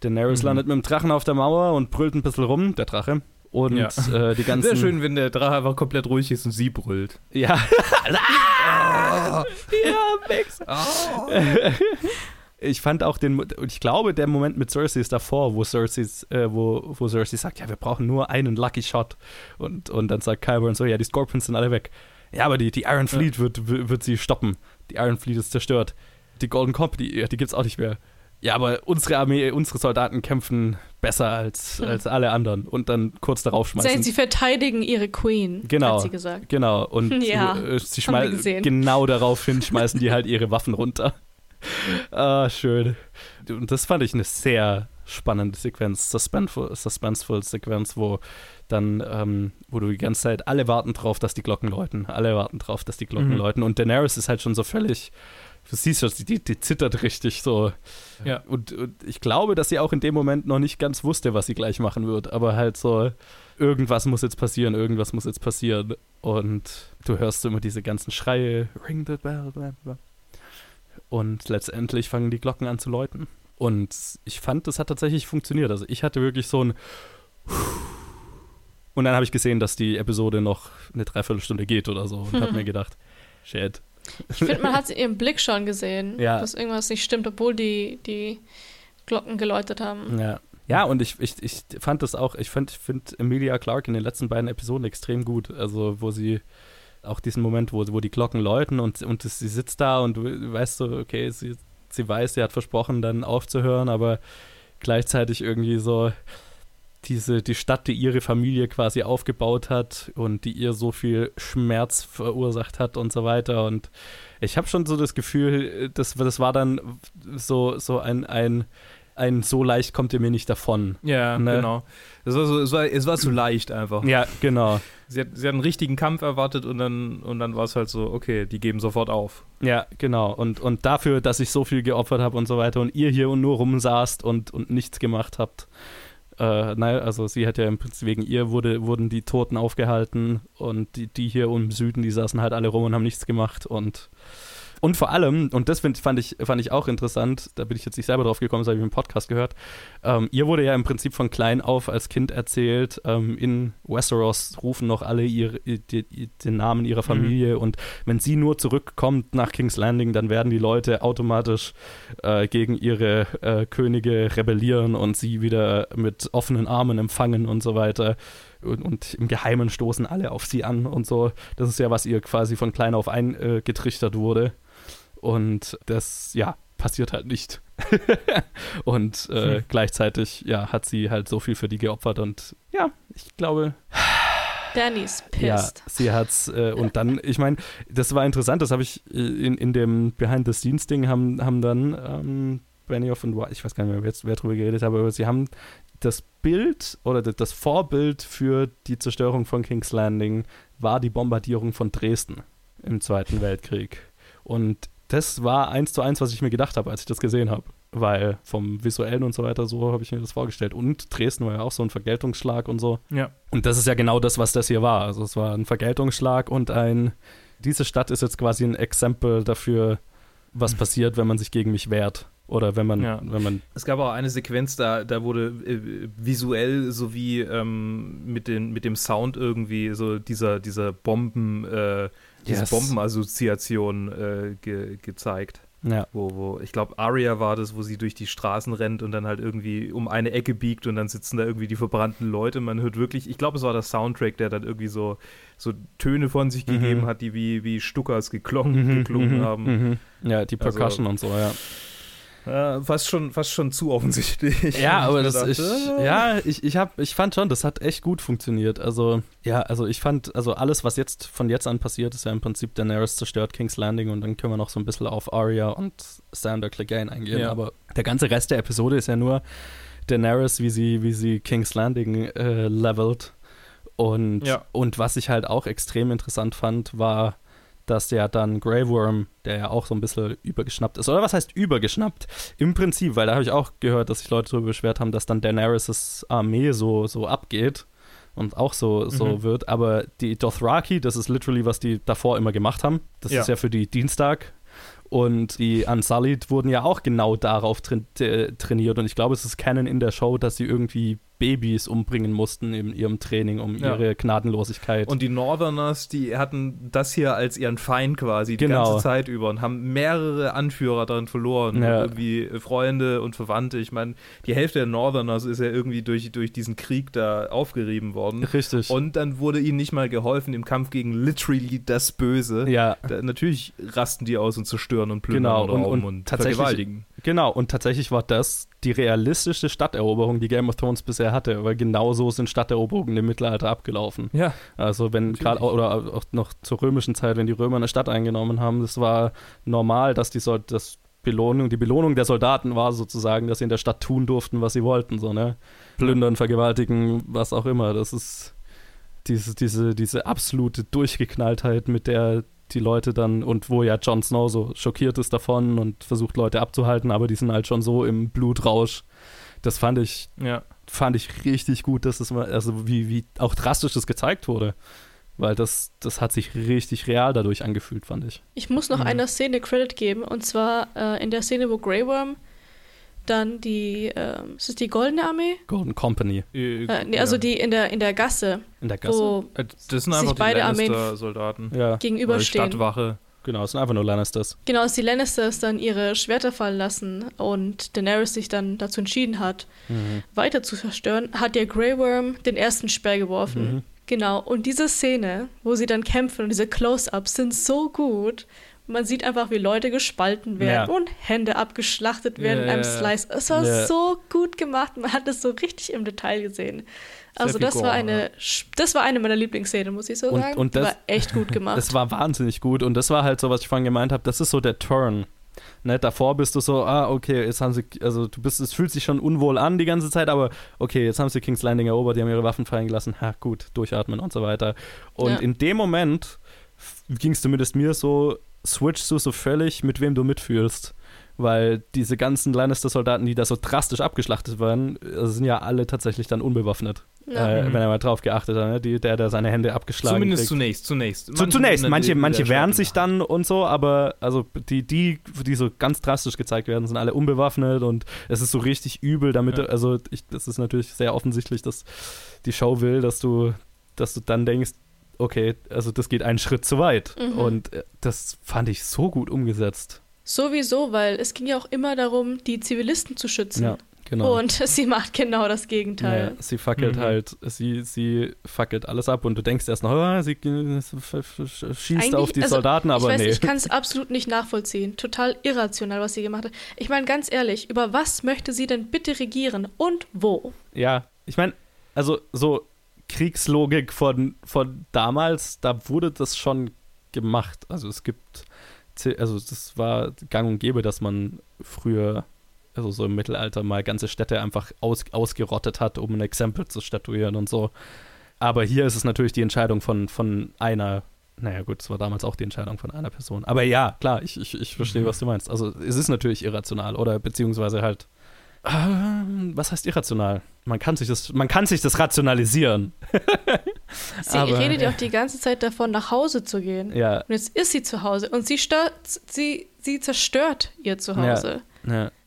Daenerys Mhm. landet mit dem Drachen auf der Mauer und brüllt ein bisschen rum, der Drache. Und Ja. äh, die ganzen. Wäre schön, wenn der Drache einfach komplett ruhig ist und sie brüllt. Ja. [LAUGHS] Ah. ja, Max. Ich fand auch den, und ich glaube, der Moment mit Cersei ist davor, wo Cersei, äh, wo, wo Cersei sagt, ja, wir brauchen nur einen Lucky Shot. Und, und dann sagt Qyburn so, ja, die Scorpions sind alle weg. Ja, aber die, die Iron Fleet wird, wird, wird sie stoppen. Die Iron Fleet ist zerstört. Die Golden Company, ja, die gibt's auch nicht mehr. Ja, aber unsere Armee, unsere Soldaten kämpfen besser als, als alle anderen. Und dann kurz darauf schmeißen Sie, sie verteidigen ihre Queen, Genau. hat sie gesagt. Genau, und [LAUGHS] Ja, äh, sie schmeißen genau daraufhin schmeißen die halt ihre Waffen runter. [LAUGHS] Ah, schön. Und das fand ich eine sehr spannende Sequenz, suspenseful, suspenseful Sequenz, wo dann, ähm, wo du die ganze Zeit, alle warten drauf, dass die Glocken läuten, alle warten drauf, dass die Glocken Mhm. läuten und Daenerys ist halt schon so völlig, du siehst schon, die, die zittert richtig so. Ja. Und, und ich glaube, dass sie auch in dem Moment noch nicht ganz wusste, was sie gleich machen wird, aber halt so, irgendwas muss jetzt passieren, irgendwas muss jetzt passieren. Und du hörst immer diese ganzen Schreie, ring the bell, bla bla. Und letztendlich fangen die Glocken an zu läuten. Und ich fand, das hat tatsächlich funktioniert. Also ich hatte wirklich so ein und dann habe ich gesehen, dass die Episode noch eine Dreiviertelstunde geht oder so und habe [LAUGHS] mir gedacht, shit. Ich finde, man hat es in ihrem Blick schon gesehen, [LAUGHS] Ja. dass irgendwas nicht stimmt, obwohl die, die Glocken geläutet haben. Ja. Ja, und ich, ich, ich fand das auch, ich finde find Emilia Clarke in den letzten beiden Episoden extrem gut. Also, wo sie auch diesen Moment, wo, wo die Glocken läuten und, und sie sitzt da und du weißt so, okay, sie, sie weiß, sie hat versprochen, dann aufzuhören, aber gleichzeitig irgendwie so diese, die Stadt, die ihre Familie quasi aufgebaut hat und die ihr so viel Schmerz verursacht hat und so weiter. Und ich habe schon so das Gefühl, das, das war dann so, so ein, ein, ein so leicht kommt ihr mir nicht davon. Ja, Ne? genau. Es war, so, es, war, es war zu leicht einfach. Ja, genau. Sie, hat, sie hat einen richtigen Kampf erwartet und dann, und dann war es halt so, okay, die geben sofort auf. Ja, genau. Und, und dafür, dass ich so viel geopfert habe und so weiter und ihr hier nur rumsaßt und, und nichts gemacht habt. Äh, nein, also sie hat ja im Prinzip wegen ihr wurde, wurden die Toten aufgehalten und die, die hier im Süden, die saßen halt alle rum und haben nichts gemacht und und vor allem, und das find, fand, ich, fand ich auch interessant, da bin ich jetzt nicht selber drauf gekommen, das habe ich im Podcast gehört, ähm, ihr wurde ja im Prinzip von klein auf als Kind erzählt, ähm, in Westeros rufen noch alle ihre, die, den Namen ihrer Familie und wenn sie nur zurückkommt nach King's Landing, dann werden die Leute automatisch äh, gegen ihre äh, Könige rebellieren und sie wieder mit offenen Armen empfangen und so weiter. Und, und im Geheimen stoßen alle auf sie an und so. Das ist ja, was ihr quasi von klein auf eingetrichtert wurde. Und das, ja, passiert halt nicht. [LAUGHS] und äh, Hm. gleichzeitig, ja, hat sie halt so viel für die geopfert und ja, ich glaube, [SIGHS] Danny's ja, pissed. sie hat's äh, und dann, ich meine, das war interessant, das habe ich äh, in, in dem Behind-the-Scenes-Ding haben, haben dann ähm, Benioff und ich weiß gar nicht mehr, wer, wer drüber geredet hat, aber sie haben das Bild oder das Vorbild für die Zerstörung von King's Landing war die Bombardierung von Dresden im Zweiten Weltkrieg. Und das war eins zu eins, was ich mir gedacht habe, als ich das gesehen habe. Weil vom Visuellen und so weiter, so habe ich mir das vorgestellt. Und Dresden war ja auch so ein Vergeltungsschlag und so. Ja. Und das ist ja genau das, was das hier war. Also es war ein Vergeltungsschlag und ein, diese Stadt ist jetzt quasi ein Exempel dafür, was passiert, wenn man sich gegen mich wehrt. Oder wenn man, Ja. wenn man, Es gab auch eine Sequenz, da, da wurde äh, visuell sowie ähm, mit, den, mit dem Sound irgendwie so dieser, dieser Bomben, äh, diese Yes. Bombenassoziation äh, ge, gezeigt. ja. Wo, wo, ich glaube, Aria war das, wo sie durch die Straßen rennt und dann halt irgendwie um eine Ecke biegt und dann sitzen da irgendwie die verbrannten Leute. Man hört wirklich, ich glaube, es war der Soundtrack, der dann irgendwie so, so Töne von sich Mhm. gegeben hat, die wie, wie Stuckers geklungen, geklungen haben. mhm. Ja, die Also- Percussion und so, ja. Ja, fast, schon, fast schon zu offensichtlich. Ja, aber Ich das, dachte, ich, ja, ich, ich, hab, ich fand schon, das hat echt gut funktioniert. Also, ja, also ich fand, also alles, was jetzt von jetzt an passiert, ist ja im Prinzip Daenerys zerstört King's Landing und dann können wir noch so ein bisschen auf Arya und Sander Clegane eingehen. Ja. Aber der ganze Rest der Episode ist ja nur Daenerys, wie sie, wie sie King's Landing äh, levelt. Und, Ja. und was ich halt auch extrem interessant fand, war, dass ja dann Grey Worm, der ja auch so ein bisschen übergeschnappt ist, oder was heißt übergeschnappt? Im Prinzip, weil da habe ich auch gehört, dass sich Leute darüber beschwert haben, dass dann Daenerys' Armee so, so abgeht und auch so, so Mhm. wird. Aber die Dothraki, das ist literally, was die davor immer gemacht haben. Das Ja. ist ja für die Dienstag. Und die Unsullied wurden ja auch genau darauf train äh, trainiert. Und ich glaube, es ist Canon in der Show, dass sie irgendwie Babys umbringen mussten in ihrem Training, um Ja. ihre Gnadenlosigkeit. Und die Northerners, die hatten das hier als ihren Feind quasi die Genau. ganze Zeit über und haben mehrere Anführer daran verloren. Ja. Irgendwie Freunde und Verwandte. Ich meine, die Hälfte der Northerners ist ja irgendwie durch, durch diesen Krieg da aufgerieben worden. Richtig. Und dann wurde ihnen nicht mal geholfen im Kampf gegen literally das Böse. ja, Da, natürlich rasten die aus und zerstören und plündern Genau, und und- und und, tatsächlich- vergewaltigen. Genau. Und tatsächlich war das die realistischste Stadteroberung, die Game of Thrones bisher hatte, weil genau so sind Stadteroberungen im Mittelalter abgelaufen. Ja. Also wenn gerade oder auch noch zur römischen Zeit, wenn die Römer eine Stadt eingenommen haben, das war normal, dass die Sol das Belohnung, die Belohnung der Soldaten war sozusagen, dass sie in der Stadt tun durften, was sie wollten, so ne, plündern, vergewaltigen, was auch immer. Das ist diese diese diese absolute Durchgeknalltheit, mit der die Leute dann und wo ja Jon Snow so schockiert ist davon und versucht Leute abzuhalten, aber die sind halt schon so im Blutrausch. Das fand ich Ja. fand ich richtig gut, dass das mal, also wie, wie auch drastisch das gezeigt wurde. Weil das, das hat sich richtig real dadurch angefühlt, fand ich. Ich muss noch Mhm. einer Szene Credit geben, und zwar äh, in der Szene, wo Grey Worm dann die, ähm, ist es die Goldene Armee? Golden Company Äh, nee, also die in der, in der Gasse, in der Gasse. wo Äh, Das sind sich einfach die beide Armeen Lannister-Soldaten. Ja, gegenüberstehen. Stadtwache. genau, es sind einfach nur Lannisters. Genau, als die Lannisters dann ihre Schwerter fallen lassen und Daenerys sich dann dazu entschieden hat, Mhm. weiter zu zerstören, hat der Grey Worm den ersten Speer geworfen. Mhm. Genau, und diese Szene, wo sie dann kämpfen und diese Close-Ups sind so gut. Man sieht einfach, wie Leute gespalten werden Ja. und Hände abgeschlachtet werden in Ja, einem ja, ja. Slice. Es war Ja. so gut gemacht, man hat es so richtig im Detail gesehen. Also viel das war Gore, eine, das war eine meiner Lieblingsszenen, muss ich so Und- sagen. und das- war echt gut [LAUGHS] gemacht. Das war wahnsinnig gut und das war halt so, was ich vorhin gemeint habe, das ist so der Turn. Ne, davor bist du so, ah, okay, jetzt haben sie, also du bist, es fühlt sich schon unwohl an die ganze Zeit, aber okay, jetzt haben sie King's Landing erobert, die haben ihre Waffen fallen gelassen, ha, gut, durchatmen und so weiter. Und Ja. in dem Moment ging es zumindest mir so, switchst du so völlig, mit wem du mitfühlst. Weil diese ganzen Lannister-Soldaten, die da so drastisch abgeschlachtet werden, äh, sind ja alle tatsächlich dann unbewaffnet. Ja. Äh, Mhm. wenn er mal drauf geachtet hat, ne? die, der, der seine Hände abgeschlagen Zumindest kriegt. zunächst, zunächst. Zu, Manche zunächst, manche, manche wehren sich dann und so, aber also die, die, die so ganz drastisch gezeigt werden, sind alle unbewaffnet und es ist so richtig übel, damit, Ja. du, also ich, das ist natürlich sehr offensichtlich, dass die Show will, dass du, dass du dann denkst, okay, also das geht einen Schritt zu weit. Mhm. Und äh, das fand ich so gut umgesetzt. Sowieso, weil es ging ja auch immer darum, die Zivilisten zu schießen. Ja, genau. Und [LAUGHS] sie macht genau das Gegenteil. Ja, sie fackelt Mhm. halt, sie, sie fackelt alles ab und du denkst erst noch, oh, sie schießt Eigentlich- auf die also, Soldaten, aber ich weiß, nee. ich kann es [LAUGHS] absolut nicht nachvollziehen. Total irrational, was sie gemacht hat. Ich meine, ganz ehrlich, über was möchte sie denn bitte regieren und wo? Ja, ich meine, also so Kriegslogik von, von damals, da wurde das schon gemacht. Also es gibt, also das war gang und gäbe, dass man früher also so im Mittelalter mal ganze Städte einfach aus, ausgerottet hat, um ein Exempel zu statuieren und so. Aber hier ist es natürlich die Entscheidung von, von einer, naja gut, es war damals auch die Entscheidung von einer Person. Aber ja, klar, ich, ich, ich verstehe, was du meinst. Also es ist natürlich irrational oder beziehungsweise halt, was heißt irrational? Man kann sich das, man kann sich das rationalisieren. [LAUGHS] Sie Aber- redet ja auch [LAUGHS] die ganze Zeit davon, nach Hause zu gehen. ja, Und jetzt ist sie zu Hause und sie stört, sie, sie zerstört ihr Zuhause. ja.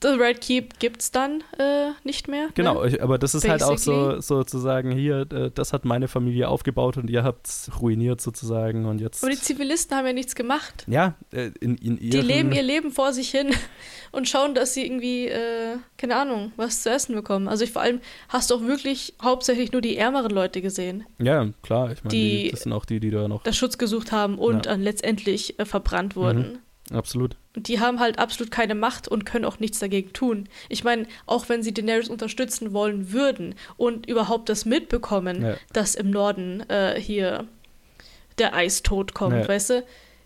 The Red Keep gibt's dann äh, nicht mehr. Genau, Ne? aber das ist halt auch so Basically. sozusagen hier, äh, das hat meine Familie aufgebaut und ihr habt es ruiniert sozusagen und jetzt. Aber die Zivilisten haben ja nichts gemacht. ja, äh, in, in ihren, Die leben ihr Leben vor sich hin [LAUGHS] und schauen, dass sie irgendwie, äh, keine Ahnung, was zu essen bekommen. Also ich vor allem hast du auch wirklich hauptsächlich nur die ärmeren Leute gesehen, Ja, klar, ich meine, das sind auch die, die da noch. da Schutz gesucht haben und Ja. dann letztendlich äh, verbrannt wurden. Absolut. Und die haben halt absolut keine Macht und können auch nichts dagegen tun. Ich meine, auch wenn sie Daenerys unterstützen wollen würden und überhaupt das mitbekommen, Ja. dass im Norden äh, hier der Eistod kommt, Ja. weißt du,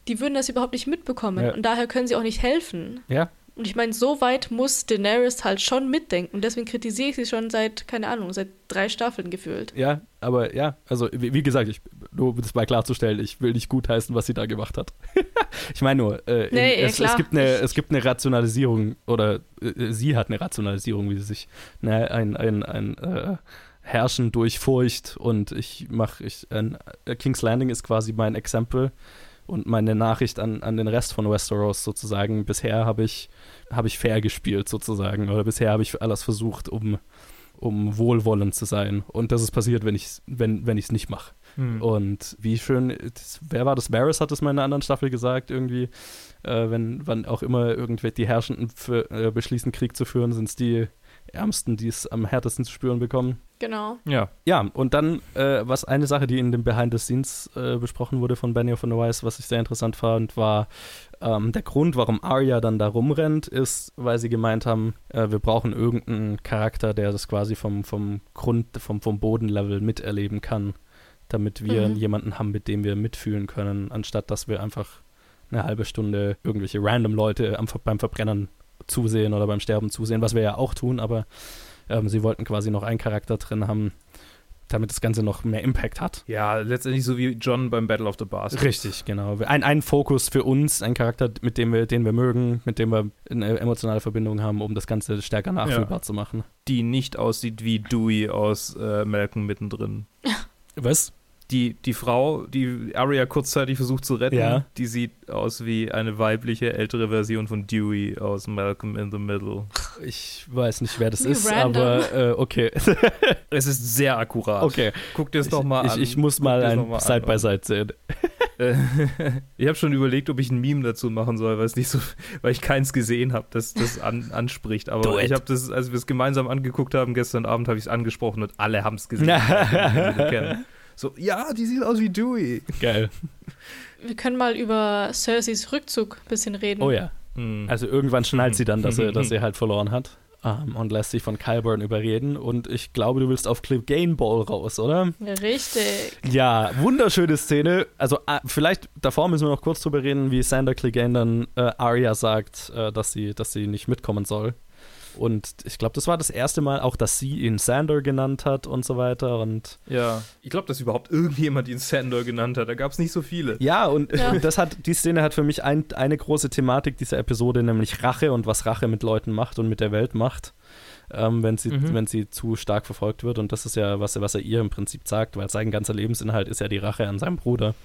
die würden das überhaupt nicht mitbekommen. Ja. Und daher können sie auch nicht helfen. Ja, Und ich meine, so weit muss Daenerys halt schon mitdenken. Und deswegen kritisiere ich sie schon seit, keine Ahnung, seit drei Staffeln gefühlt. ja, aber ja, also wie, wie gesagt, ich, nur um das mal klarzustellen, ich will nicht gutheißen, was sie da gemacht hat. [LAUGHS] ich meine nur, äh, in, Nee, ja, es, es, gibt eine, es gibt eine Rationalisierung oder äh, sie hat eine Rationalisierung, wie sie sich ne, ein, ein, ein äh, Herrschen durch Furcht und ich mache, ich, äh, King's Landing ist quasi mein Exempel und meine Nachricht an, an den Rest von Westeros sozusagen. Bisher habe ich, habe ich fair gespielt sozusagen oder bisher habe ich alles versucht, um, um wohlwollend zu sein und das ist passiert, wenn ich wenn, wenn es nicht mache. Hm. Und wie schön, das, wer war das? Varys hat es mal in einer anderen Staffel gesagt, irgendwie, äh, wenn, wann auch immer irgendwelche die Herrschenden für, äh, beschließen, Krieg zu führen, sind es die Ärmsten, die es am härtesten zu spüren bekommen. Genau. Ja. Ja, und dann, äh, was eine Sache, die in dem Behind the Scenes äh, besprochen wurde von Benioff und Weiss, was ich sehr interessant fand, war ähm, der Grund, warum Arya dann da rumrennt, ist, weil sie gemeint haben, äh, wir brauchen irgendeinen Charakter, der das quasi vom, vom Grund, vom, vom Bodenlevel miterleben kann, damit wir Mhm. jemanden haben, mit dem wir mitfühlen können, anstatt dass wir einfach eine halbe Stunde irgendwelche random Leute am, beim Verbrennen zusehen oder beim Sterben zusehen, was wir ja auch tun, aber ähm, sie wollten quasi noch einen Charakter drin haben, damit das Ganze noch mehr Impact hat. Ja, letztendlich so wie John beim Battle of the Bastards. Richtig, genau. Ein, ein Fokus für uns, ein Charakter, mit dem wir, den wir mögen, mit dem wir eine emotionale Verbindung haben, um das Ganze stärker nachfühlbar zu machen. Die nicht aussieht wie Dewey aus äh, Malcolm mittendrin. [LAUGHS] Was? Die, die Frau, die Arya kurzzeitig versucht zu retten, Ja. die sieht aus wie eine weibliche, ältere Version von Dewey aus Malcolm in the Middle. Ich weiß nicht, wer das Wie ist, random. aber äh, okay. [LAUGHS] Es ist sehr akkurat. okay. Guck dir es Ich, doch mal ich, an. ich muss mal ein an. Side by Side sehen. Äh, [LAUGHS] ich habe schon überlegt, ob ich ein Meme dazu machen soll, weil es nicht so, weil ich keins gesehen habe, das das an, anspricht. Aber ich habe das, als wir es gemeinsam angeguckt haben gestern Abend, habe ich es angesprochen und alle haben es gesehen. [LAUGHS] so, ja, die sieht aus wie Dewey. Geil. Wir können mal über Cerseis Rückzug ein bisschen reden. Oh ja. Hm. Also irgendwann schnallt sie dann, dass sie, dass sie [LAUGHS] halt verloren hat. ähm, und lässt sich von Kyburn überreden. Und ich glaube, du willst auf Clip Gain Ball raus, oder? Richtig. Ja, wunderschöne Szene. Also äh, vielleicht davor müssen wir noch kurz drüber reden, wie Sander Clegane dann äh, Arya sagt, äh, dass, sie, dass sie nicht mitkommen soll. Und ich glaube, das war das erste Mal auch, dass sie ihn Sander genannt hat und so weiter. Und Ja, ich glaube, dass überhaupt irgendjemand ihn Sandor genannt hat. Da gab es nicht so viele. ja, und, Ja. und [LAUGHS] das hat, die Szene hat für mich ein, eine große Thematik dieser Episode, nämlich Rache und was Rache mit Leuten macht und mit der Welt macht. Ähm, wenn, sie, Mhm. wenn sie zu stark verfolgt wird. Und das ist ja, was, er- was er ihr im Prinzip sagt, weil sein ganzer Lebensinhalt ist ja die Rache an seinem Bruder.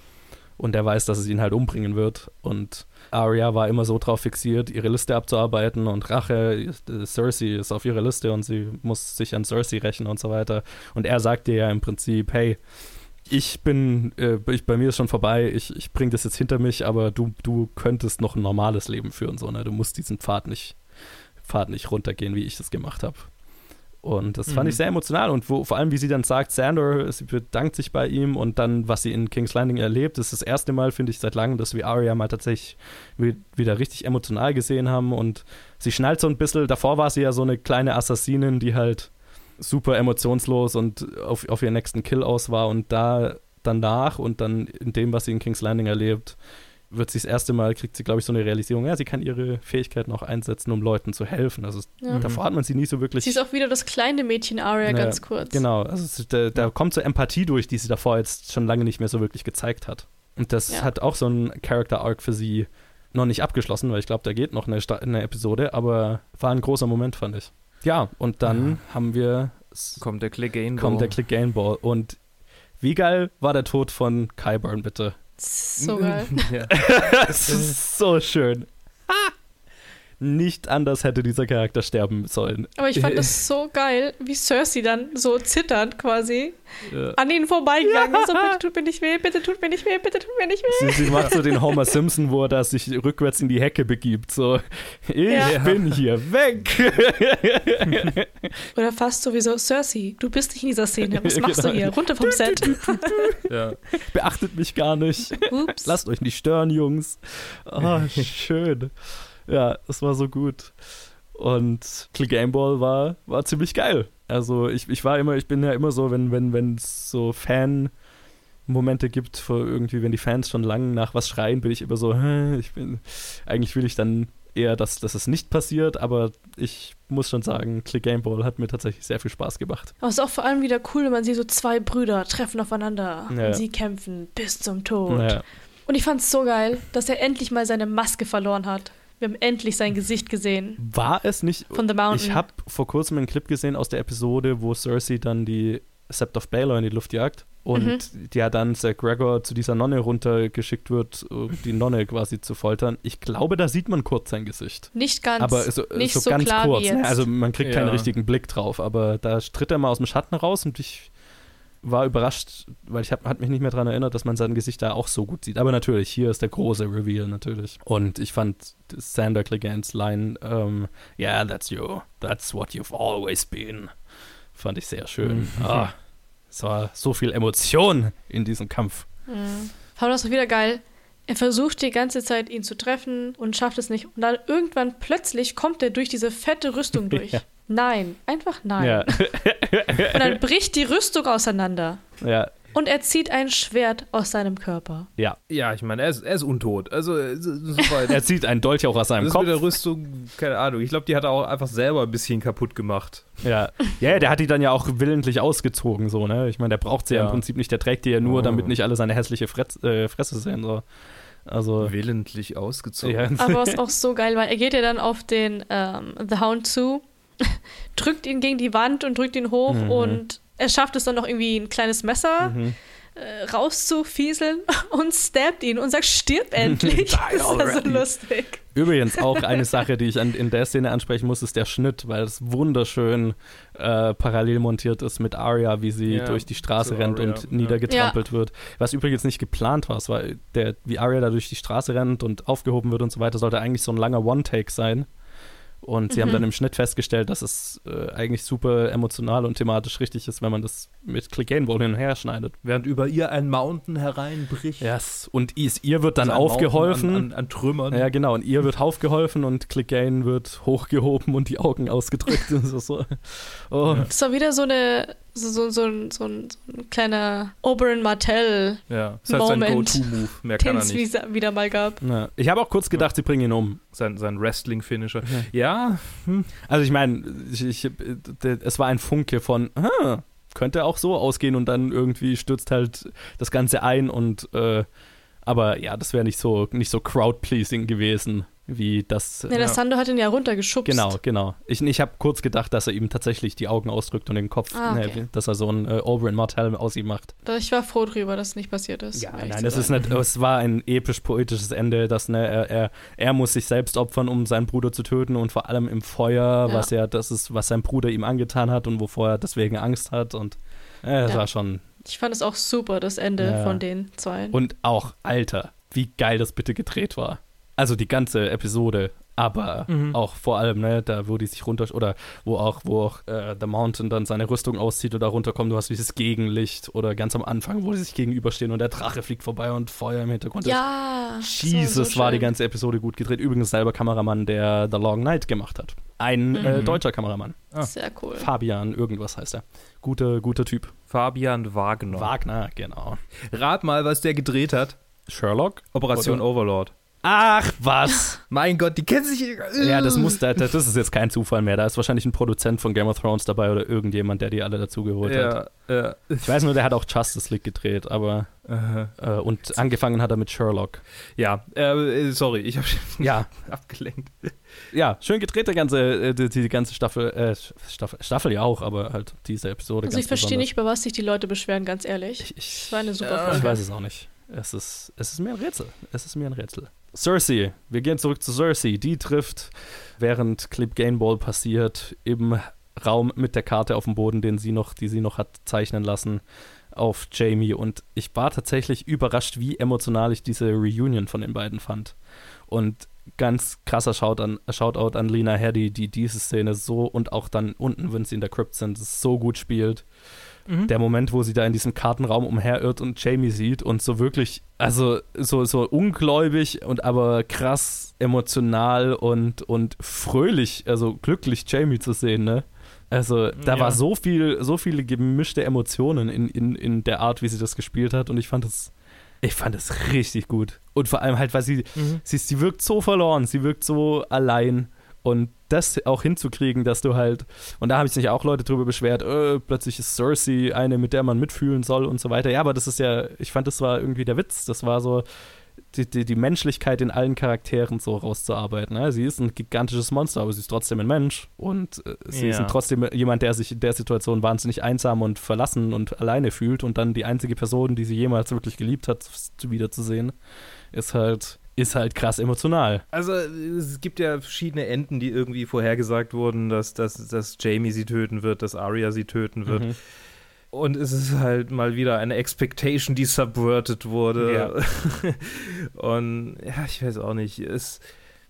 Und er weiß, dass es ihn halt umbringen wird. Und Arya war immer so drauf fixiert, ihre Liste abzuarbeiten und Rache, Cersei ist auf ihrer Liste und sie muss sich an Cersei rächen und so weiter. Und er sagt ihr ja im Prinzip, hey, ich bin, äh, ich, bei mir ist schon vorbei, ich, ich bring das jetzt hinter mich, aber du, du könntest noch ein normales Leben führen, so, ne? Du musst diesen Pfad nicht, Pfad nicht runtergehen, wie ich das gemacht habe. Und das fand Mhm. ich sehr emotional. Und wo, vor allem, wie sie dann sagt, Sandor, sie bedankt sich bei ihm und dann, was sie in King's Landing erlebt, ist das erste Mal, finde ich, seit langem, dass wir Arya mal tatsächlich wi- wieder richtig emotional gesehen haben. Und sie schnallt so ein bisschen, davor war sie ja so eine kleine Assassinin, die halt super emotionslos und auf, auf ihren nächsten Kill aus war. Und da danach und dann in dem, was sie in King's Landing erlebt, wird sie das erste Mal, kriegt sie, glaube ich, so eine Realisierung, ja, sie kann ihre Fähigkeiten auch einsetzen, um Leuten zu helfen. Also Ja. Davor hat man sie nie so wirklich. Sie ist auch wieder das kleine Mädchen Aria, Ja, ganz kurz. Genau, also da, da kommt so Empathie durch, die sie davor jetzt schon lange nicht mehr so wirklich gezeigt hat. Und das Ja. hat auch so einen Character Arc für sie noch nicht abgeschlossen, weil ich glaube, da geht noch eine, eine Episode, aber war ein großer Moment, fand ich. Ja, und dann haben wir, Kommt der Clegane kommt der Click Game Ball und wie geil war der Tod von Kyburn, bitte? So geil. [LAUGHS] ja. Es ist so schön. Nicht anders hätte dieser Charakter sterben sollen. Aber ich fand [LAUGHS] das so geil, wie Cersei dann so zitternd quasi Ja. an ihnen vorbeigegangen ist. So, bitte tut mir nicht weh, bitte tut mir nicht weh, bitte tut mir nicht weh. Sie, sie macht so den [LAUGHS] Homer Simpson, wo er sich rückwärts in die Hecke begibt. So, ich Ja. bin hier weg. [LAUGHS] Oder fast sowieso, Cersei, du bist nicht in dieser Szene. Was machst Genau. du hier? Runter vom Set. ja. Beachtet mich gar nicht. Ups. Lasst euch nicht stören, Jungs. Oh, schön. Ja, es war so gut. Und Click Game Ball war, war ziemlich geil. Also ich, ich war immer, ich bin ja immer so, wenn, wenn, wenn es so Fan-Momente gibt, für irgendwie, wenn die Fans schon lange nach was schreien, bin ich immer so, "Hä, ich bin, eigentlich will ich dann eher, dass, dass es nicht passiert, aber ich muss schon sagen, Click Game Ball hat mir tatsächlich sehr viel Spaß gemacht. Aber es ist auch vor allem wieder cool, wenn man sieht, so zwei Brüder treffen aufeinander Ja. und sie kämpfen bis zum Tod. Naja, Und ich fand es so geil, dass er endlich mal seine Maske verloren hat. Wir haben endlich sein Gesicht gesehen war es nicht von The Mountain. Ich habe vor kurzem einen Clip gesehen aus der Episode, wo Cersei dann die Sept of Baelor in die Luft jagt und Mhm. ja dann Sir Gregor zu dieser Nonne runtergeschickt wird, um die Nonne quasi zu foltern. Ich glaube, da sieht man kurz sein Gesicht. nicht ganz, aber so, nicht so so ganz klar kurz. wie jetzt. Also man kriegt keinen Ja. richtigen Blick drauf, aber da tritt er mal aus dem Schatten raus und ich war überrascht, weil ich hab, hat mich nicht mehr daran erinnert, dass man sein Gesicht da auch so gut sieht. Aber natürlich, hier ist der große Reveal natürlich. Und ich fand Sander Clegans Line, ähm, yeah, that's you, that's what you've always been, fand ich sehr schön. Mhm. Ah, es war so viel Emotion in diesem Kampf. Mhm. Aber das ist wieder geil. Er versucht die ganze Zeit, ihn zu treffen und schafft es nicht. Und dann irgendwann plötzlich kommt er durch diese fette Rüstung [LAUGHS] durch. Ja. Nein, einfach nein. Ja, [LAUGHS] Und dann bricht die Rüstung auseinander. ja, Und er zieht ein Schwert aus seinem Körper. ja. ja, ich meine, er ist, er ist untot. Also, äh. [LAUGHS] Er zieht einen Dolch auch aus seinem das Kopf. mit der Rüstung, keine Ahnung. Ich glaube, die hat er auch einfach selber ein bisschen kaputt gemacht. Ja. ja, der hat die dann ja auch willentlich ausgezogen, so, ne? Ich meine, der braucht sie ja. Ja. im Prinzip nicht, der trägt die ja nur, Oh. damit nicht alle seine hässliche Fretz, äh, Fresse sehen, so. Also, Willentlich ausgezogen. ja. Aber was auch so geil war, er geht ja dann auf den ähm, The Hound zu, [LAUGHS] drückt ihn gegen die Wand und drückt ihn hoch Mhm. und er schafft es dann noch irgendwie ein kleines Messer Mhm. äh, rauszufieseln [LAUGHS] und stabbt ihn und sagt, stirb [LAUGHS] endlich. das ist ja so lustig. Übrigens auch eine Sache, die ich an, in der Szene ansprechen muss, ist der Schnitt, weil es wunderschön äh, parallel montiert ist mit Arya, wie sie Ja, durch die Straße rennt Arya, und ja. niedergetrampelt wird. Was übrigens nicht geplant war, es war der, wie Arya da durch die Straße rennt und aufgehoben wird und so weiter, sollte eigentlich so ein langer One-Take sein. Und sie haben Mhm. dann im Schnitt festgestellt, dass es äh, eigentlich super emotional und thematisch richtig ist, wenn man das mit Click Gain Ball hin und her schneidet. Während über ihr ein Mountain hereinbricht. Yes. Und is, ihr wird dann Also aufgeholfen. An, an, an Trümmern. Ja, genau. Und ihr wird aufgeholfen und Clegane wird hochgehoben und die Augen ausgedrückt. [LAUGHS] Das ist so. Oh. Das war wieder so eine so, so, so, ein, so, ein, so ein kleiner Oberyn Martell, Ja, ist halt sein Moment, Go-To-Move. Mehr kann den er es nicht. wieder, mal gab. Ja. Ich habe auch kurz gedacht, sie bringen ihn um. Sein, sein Wrestling-Finisher. Ja, Also ich meine, ich, ich, d- es war ein Funke von, ah, könnte auch so ausgehen und dann irgendwie stürzt halt das Ganze ein und äh, aber ja, das wäre nicht so nicht so crowd-pleasing gewesen, wie das. Ja, der Ja. Sando hat ihn ja runtergeschubst. Genau, genau. Ich, ich habe kurz gedacht, dass er ihm tatsächlich die Augen ausdrückt und den Kopf, Ah, okay. ne, dass er so ein äh, Oberyn Martell aus ihm macht. Ich war froh drüber, dass es nicht passiert ist. Ja, nein, es ist nicht, es war ein episch-poetisches Ende, dass ne, er, er, er muss sich selbst opfern, um seinen Bruder zu töten und vor allem im Feuer, Ja. was er, das ist, was sein Bruder ihm angetan hat und wovor er deswegen Angst hat und äh, das Ja. war schon Ich fand es auch super, das Ende Ja. von den zwei. und auch Alter, wie geil das bitte gedreht war. Also die ganze Episode, aber Mhm. auch vor allem, ne, da wo die sich runter oder wo auch, wo auch äh, The Mountain dann seine Rüstung auszieht oder runterkommt, du hast dieses Gegenlicht oder ganz am Anfang, wo die sich gegenüberstehen und der Drache fliegt vorbei und Feuer im Hintergrund. ist. ja, das Jesus, so war die ganze Episode gut gedreht. Übrigens selber Kameramann, der The Long Night gemacht hat. Ein äh, Mhm. deutscher Kameramann. Ah. Sehr cool. Fabian, irgendwas heißt er. Guter, guter Typ. Fabian Wagner. Wagner, genau. Rat mal, was der gedreht hat. Sherlock? Operation Oder? Overlord. Ach, was? [LAUGHS] Mein Gott, die kennen sich. ja, das muss, das, das ist jetzt kein Zufall mehr. Da ist wahrscheinlich ein Produzent von Game of Thrones dabei oder irgendjemand, der die alle dazugeholt hat. Ja, ja. Ich weiß nur, der hat auch Justice League gedreht, aber äh, und angefangen hat er mit Sherlock. Ja, äh, sorry, ich habe Ja, [LAUGHS] abgelenkt. ja, schön gedreht, der ganze, äh, die, die ganze Staffel, äh, Staffel, Staffel ja auch, aber halt diese Episode. Also ganz ich verstehe nicht, über was sich die Leute beschweren, ganz ehrlich. Ich, ich, Das war eine super Ja, Ich Folge. weiß es auch nicht. Es ist, es ist mir ein Rätsel. Es ist mir ein Rätsel. Cersei. Wir gehen zurück zu Cersei. Die trifft, während Clip Gainball passiert, im Raum mit der Karte auf dem Boden, den sie noch, die sie noch hat zeichnen lassen, auf Jamie. Und ich war tatsächlich überrascht, wie emotional ich diese Reunion von den beiden fand. Und ganz krasser Shoutout an, Lena Headey, die diese Szene so und auch dann unten, wenn sie in der Crypt sind, so gut spielt der Moment, wo sie da in diesem Kartenraum umherirrt und Jamie sieht und so wirklich, also so, so ungläubig und aber krass emotional und, und fröhlich, also glücklich Jamie zu sehen, ne? Also da Ja. war so viel, so viele gemischte Emotionen in, in, in der Art, wie sie das gespielt hat und ich fand es, ich fand es richtig gut. Und vor allem halt, weil sie, Mhm. sie, sie wirkt so verloren, sie wirkt so allein. Und das auch hinzukriegen, dass du halt, und da habe ich sich auch Leute drüber beschwert, äh, plötzlich ist Cersei eine, mit der man mitfühlen soll und so weiter. Ja, aber das ist ja, ich fand, das war irgendwie der Witz. Das war so, die, die, die Menschlichkeit in allen Charakteren so rauszuarbeiten. Ne? Sie ist ein gigantisches Monster, aber sie ist trotzdem ein Mensch. Und äh, sie Ja. ist trotzdem jemand, der sich in der Situation wahnsinnig einsam und verlassen und alleine fühlt. Und dann die einzige Person, die sie jemals wirklich geliebt hat, wiederzusehen, ist halt, ist halt krass emotional. Also es gibt ja verschiedene Enden, die irgendwie vorhergesagt wurden, dass, dass, dass Jamie sie töten wird, dass Arya sie töten wird. Mhm. Und es ist halt mal wieder eine Expectation, die subverted wurde. [LAUGHS] Und ja, ich weiß auch nicht. Es,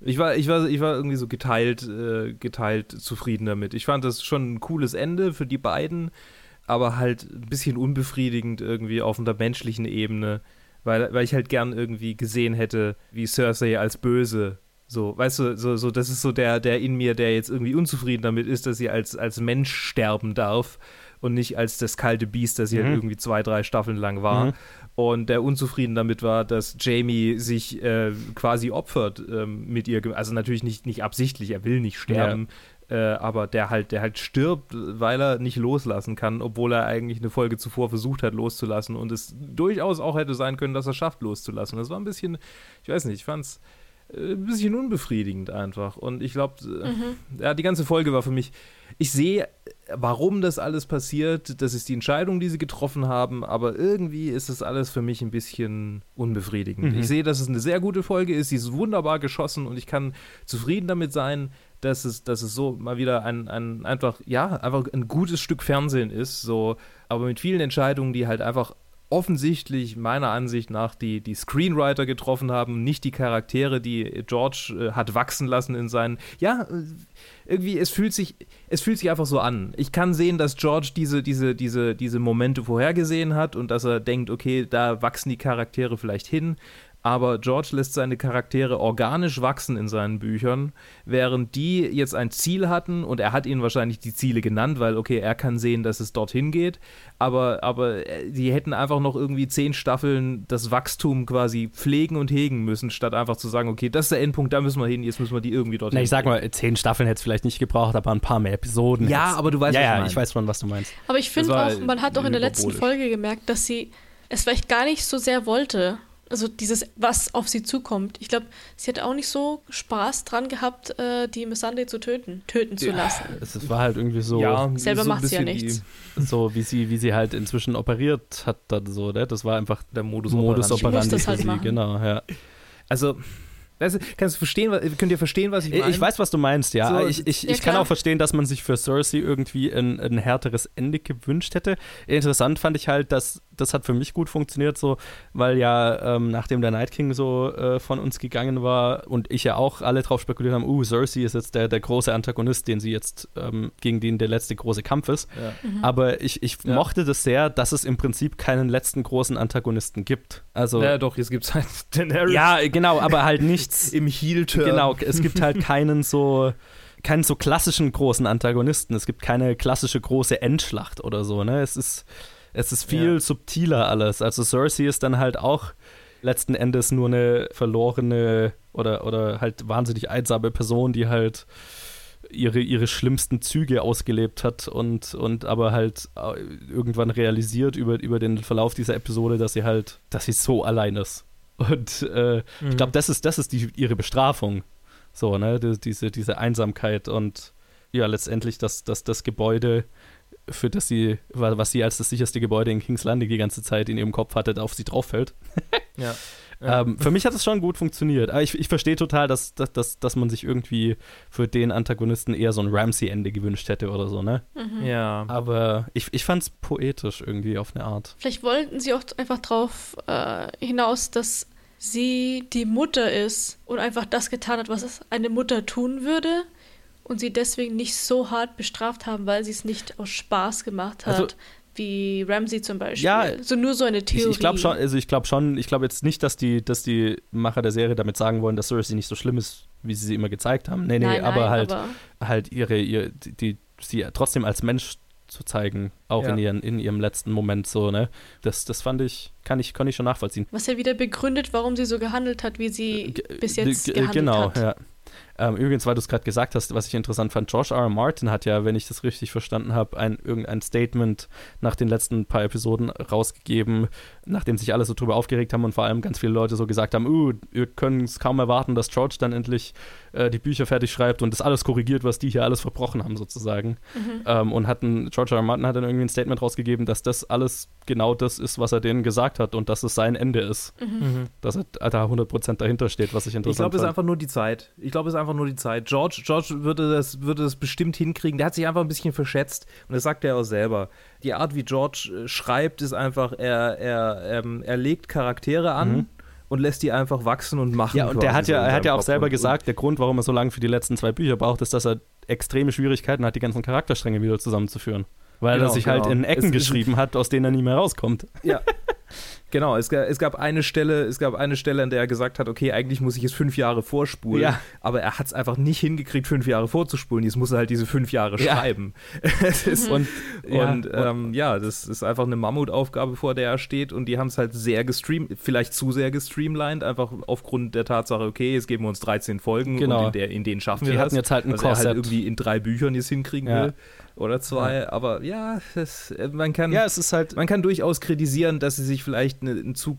ich, war, ich, war, ich war irgendwie so geteilt, äh, geteilt zufrieden damit. Ich fand das schon ein cooles Ende für die beiden, aber halt ein bisschen unbefriedigend irgendwie auf einer menschlichen Ebene, weil, weil ich halt gern irgendwie gesehen hätte, wie Cersei als böse. So, weißt du, so, so, das ist so der, der in mir, der jetzt irgendwie unzufrieden damit ist, dass sie als, als Mensch sterben darf und nicht als das kalte Biest, das sie Mhm. halt irgendwie zwei, drei Staffeln lang war. Mhm. Und der unzufrieden damit war, dass Jamie sich äh, quasi opfert ähm, mit ihr. Also natürlich nicht, nicht absichtlich, er will nicht sterben, äh, aber der halt, der halt stirbt, weil er nicht loslassen kann, obwohl er eigentlich eine Folge zuvor versucht hat loszulassen und es durchaus auch hätte sein können, dass er schafft loszulassen. Das war ein bisschen, ich weiß nicht, ich fand's äh, ein bisschen unbefriedigend einfach. Und ich glaube, Mhm. ja, die ganze Folge war für mich. Ich sehe, warum das alles passiert. Das ist die Entscheidung, die sie getroffen haben. Aber irgendwie ist das alles für mich ein bisschen unbefriedigend. Mhm. Ich sehe, dass es eine sehr gute Folge ist. Sie ist wunderbar geschossen und ich kann zufrieden damit sein, dass es, dass es so mal wieder ein, ein einfach, ja, einfach ein gutes Stück Fernsehen ist. So, aber mit vielen Entscheidungen, die halt einfach offensichtlich meiner Ansicht nach die, die Screenwriter getroffen haben, nicht die Charaktere, die George äh, hat wachsen lassen in seinen. Ja, äh, irgendwie, es fühlt sich, es fühlt sich einfach so an. Ich kann sehen, dass George diese, diese, diese, diese Momente vorhergesehen hat und dass er denkt, okay, da wachsen die Charaktere vielleicht hin. Aber George lässt seine Charaktere organisch wachsen in seinen Büchern, während die jetzt ein Ziel hatten und er hat ihnen wahrscheinlich die Ziele genannt, weil, okay, er kann sehen, dass es dorthin geht, aber, aber äh, die hätten einfach noch irgendwie zehn Staffeln das Wachstum quasi pflegen und hegen müssen, statt einfach zu sagen, okay, das ist der Endpunkt, da müssen wir hin, jetzt müssen wir die irgendwie dorthin. Na, ich sag mal, zehn Staffeln hätte es vielleicht nicht gebraucht, aber ein paar mehr Episoden. Ja, hätt's- aber du weißt, ja, was ich ja, meine. ich weiß schon, was du meinst. Aber ich finde auch, man hat auch in der letzten. Folge gemerkt, dass sie es vielleicht gar nicht so sehr wollte. Also dieses, was auf sie zukommt. Ich glaube, sie hat auch nicht so Spaß dran gehabt, äh, die Missandei zu töten, töten zu Ja. lassen. Es, es war halt irgendwie so, ja, Selber so macht sie ja nichts. so wie sie, wie sie halt inzwischen operiert hat, dann so, ne? Das war einfach Die, der Modus, Modus operandi. operandi das für halt sie, machen. genau, ja. Also, weißt du, kannst du verstehen, was- könnt ihr verstehen, was ich Ich, meine? weiß, was du meinst, ja. So, ich ich, ja, ich kann auch verstehen, dass man sich für Cersei irgendwie ein, ein härteres Ende gewünscht hätte. Interessant fand ich halt, dass das hat für mich gut funktioniert, so, weil ja, ähm, nachdem der Night King so äh, von uns gegangen war und ich ja auch alle drauf spekuliert haben, uh, Cersei ist jetzt der, der große Antagonist, den sie jetzt, ähm, gegen den der letzte große Kampf ist. Ja. Aber ich, ich Ja. mochte das sehr, dass es im Prinzip keinen letzten großen Antagonisten gibt. Also. Ja, doch, jetzt gibt es halt [LAUGHS] Daenerys ja, genau, aber halt nichts. im Heel-Turn. Genau, es gibt halt [LAUGHS] keinen so keinen so klassischen großen Antagonisten. Es gibt keine klassische große Endschlacht oder so, ne? Es ist es ist viel Ja. subtiler alles. Also Cersei ist dann halt auch letzten Endes nur eine verlorene oder, oder halt wahnsinnig einsame Person, die halt ihre, ihre schlimmsten Züge ausgelebt hat und, und aber halt äh, irgendwann realisiert über, über den Verlauf dieser Episode, dass sie halt, dass sie so allein ist. Und äh, mhm. ich glaube, das ist, das ist die, ihre Bestrafung. So, ne, diese, diese Einsamkeit und ja, letztendlich, dass, dass das Gebäude, für das sie, was sie als das sicherste Gebäude in Kings Landing die ganze Zeit in ihrem Kopf hatte, auf sie drauffällt. ja. [LAUGHS] Ähm, für mich hat es schon gut funktioniert. Aber ich, ich verstehe total, dass, dass, dass, dass man sich irgendwie für den Antagonisten eher so ein Ramsey-Ende gewünscht hätte oder so, ne? Mhm. Ja. Aber ich, ich fand es poetisch irgendwie auf eine Art. Vielleicht wollten sie auch einfach drauf äh, hinaus, dass sie die Mutter ist und einfach das getan hat, was eine Mutter tun würde und sie deswegen nicht so hart bestraft haben, weil sie es nicht aus Spaß gemacht hat. Also, wie Ramsey zum Beispiel. Ja, so nur so eine Theorie. Ich, ich glaube schon, also ich glaube schon, ich glaube jetzt nicht, dass die, dass die Macher der Serie damit sagen wollen, dass Cersei nicht so schlimm ist, wie sie sie immer gezeigt haben. Nee, nee, nein, aber nein, halt, aber halt ihre, ihr, die, sie trotzdem als Mensch zu zeigen, auch ja. in, ihren, in ihrem letzten Moment so, ne? Das, das fand ich, kann ich, kann ich schon nachvollziehen. Was ja wieder begründet, warum sie so gehandelt hat, wie sie G bis jetzt gehandelt genau, hat. Genau, ja. Ähm, übrigens, weil du es gerade gesagt hast, was ich interessant fand, George R. R. Martin hat ja, wenn ich das richtig verstanden habe, ein, irgendein Statement nach den letzten paar Episoden rausgegeben, nachdem sich alle so drüber aufgeregt haben und vor allem ganz viele Leute so gesagt haben, uh, wir können es kaum erwarten, dass George dann endlich äh, die Bücher fertig schreibt und das alles korrigiert, was die hier alles verbrochen haben, sozusagen. Mhm. Ähm, und hatten, George R. R. Martin hat dann irgendwie ein Statement rausgegeben, dass das alles genau das ist, was er denen gesagt hat und dass es sein Ende ist. Mhm. mhm. Dass er da 100% dahinter steht, was ich interessant Ich glaube, es ist einfach nur die Zeit. Ich glaube, es ist einfach nur die Zeit. George, George würde, das, würde das bestimmt hinkriegen. Der hat sich einfach ein bisschen verschätzt und das sagt er auch selber. Die Art, wie George äh, schreibt, ist einfach, er, er, ähm, er legt Charaktere an. Mhm und lässt die einfach wachsen und machen. Ja, und der hat ja, er hat ja auch selber gesagt, der Grund, warum er so lange für die letzten zwei Bücher braucht, ist, dass er extreme Schwierigkeiten hat, die ganzen Charakterstränge wieder zusammenzuführen. Weil genau, er sich halt genau. halt in Ecken es, geschrieben hat, aus denen er nie mehr rauskommt. Ja. [LAUGHS] Genau, es, es, gab eine Stelle, es gab eine Stelle, an der er gesagt hat, okay, eigentlich muss ich es fünf Jahre vorspulen, ja. aber er hat es einfach nicht hingekriegt, fünf Jahre vorzuspulen. Jetzt muss er halt diese fünf Jahre ja. schreiben. [LAUGHS] ist, und ja, und ähm, ja, das ist einfach eine Mammutaufgabe, vor der er steht und die haben es halt sehr gestreamt, vielleicht zu sehr gestreamlined, einfach aufgrund der Tatsache, okay, jetzt geben wir uns 13 Folgen genau. und in, der, in denen schaffen wir die das. jetzt halt ein was er halt irgendwie in drei Büchern jetzt hinkriegen will oder zwei, aber ja, das, äh, man kann ja, es ist halt man kann durchaus kritisieren, dass sie sich vielleicht eine, ein zu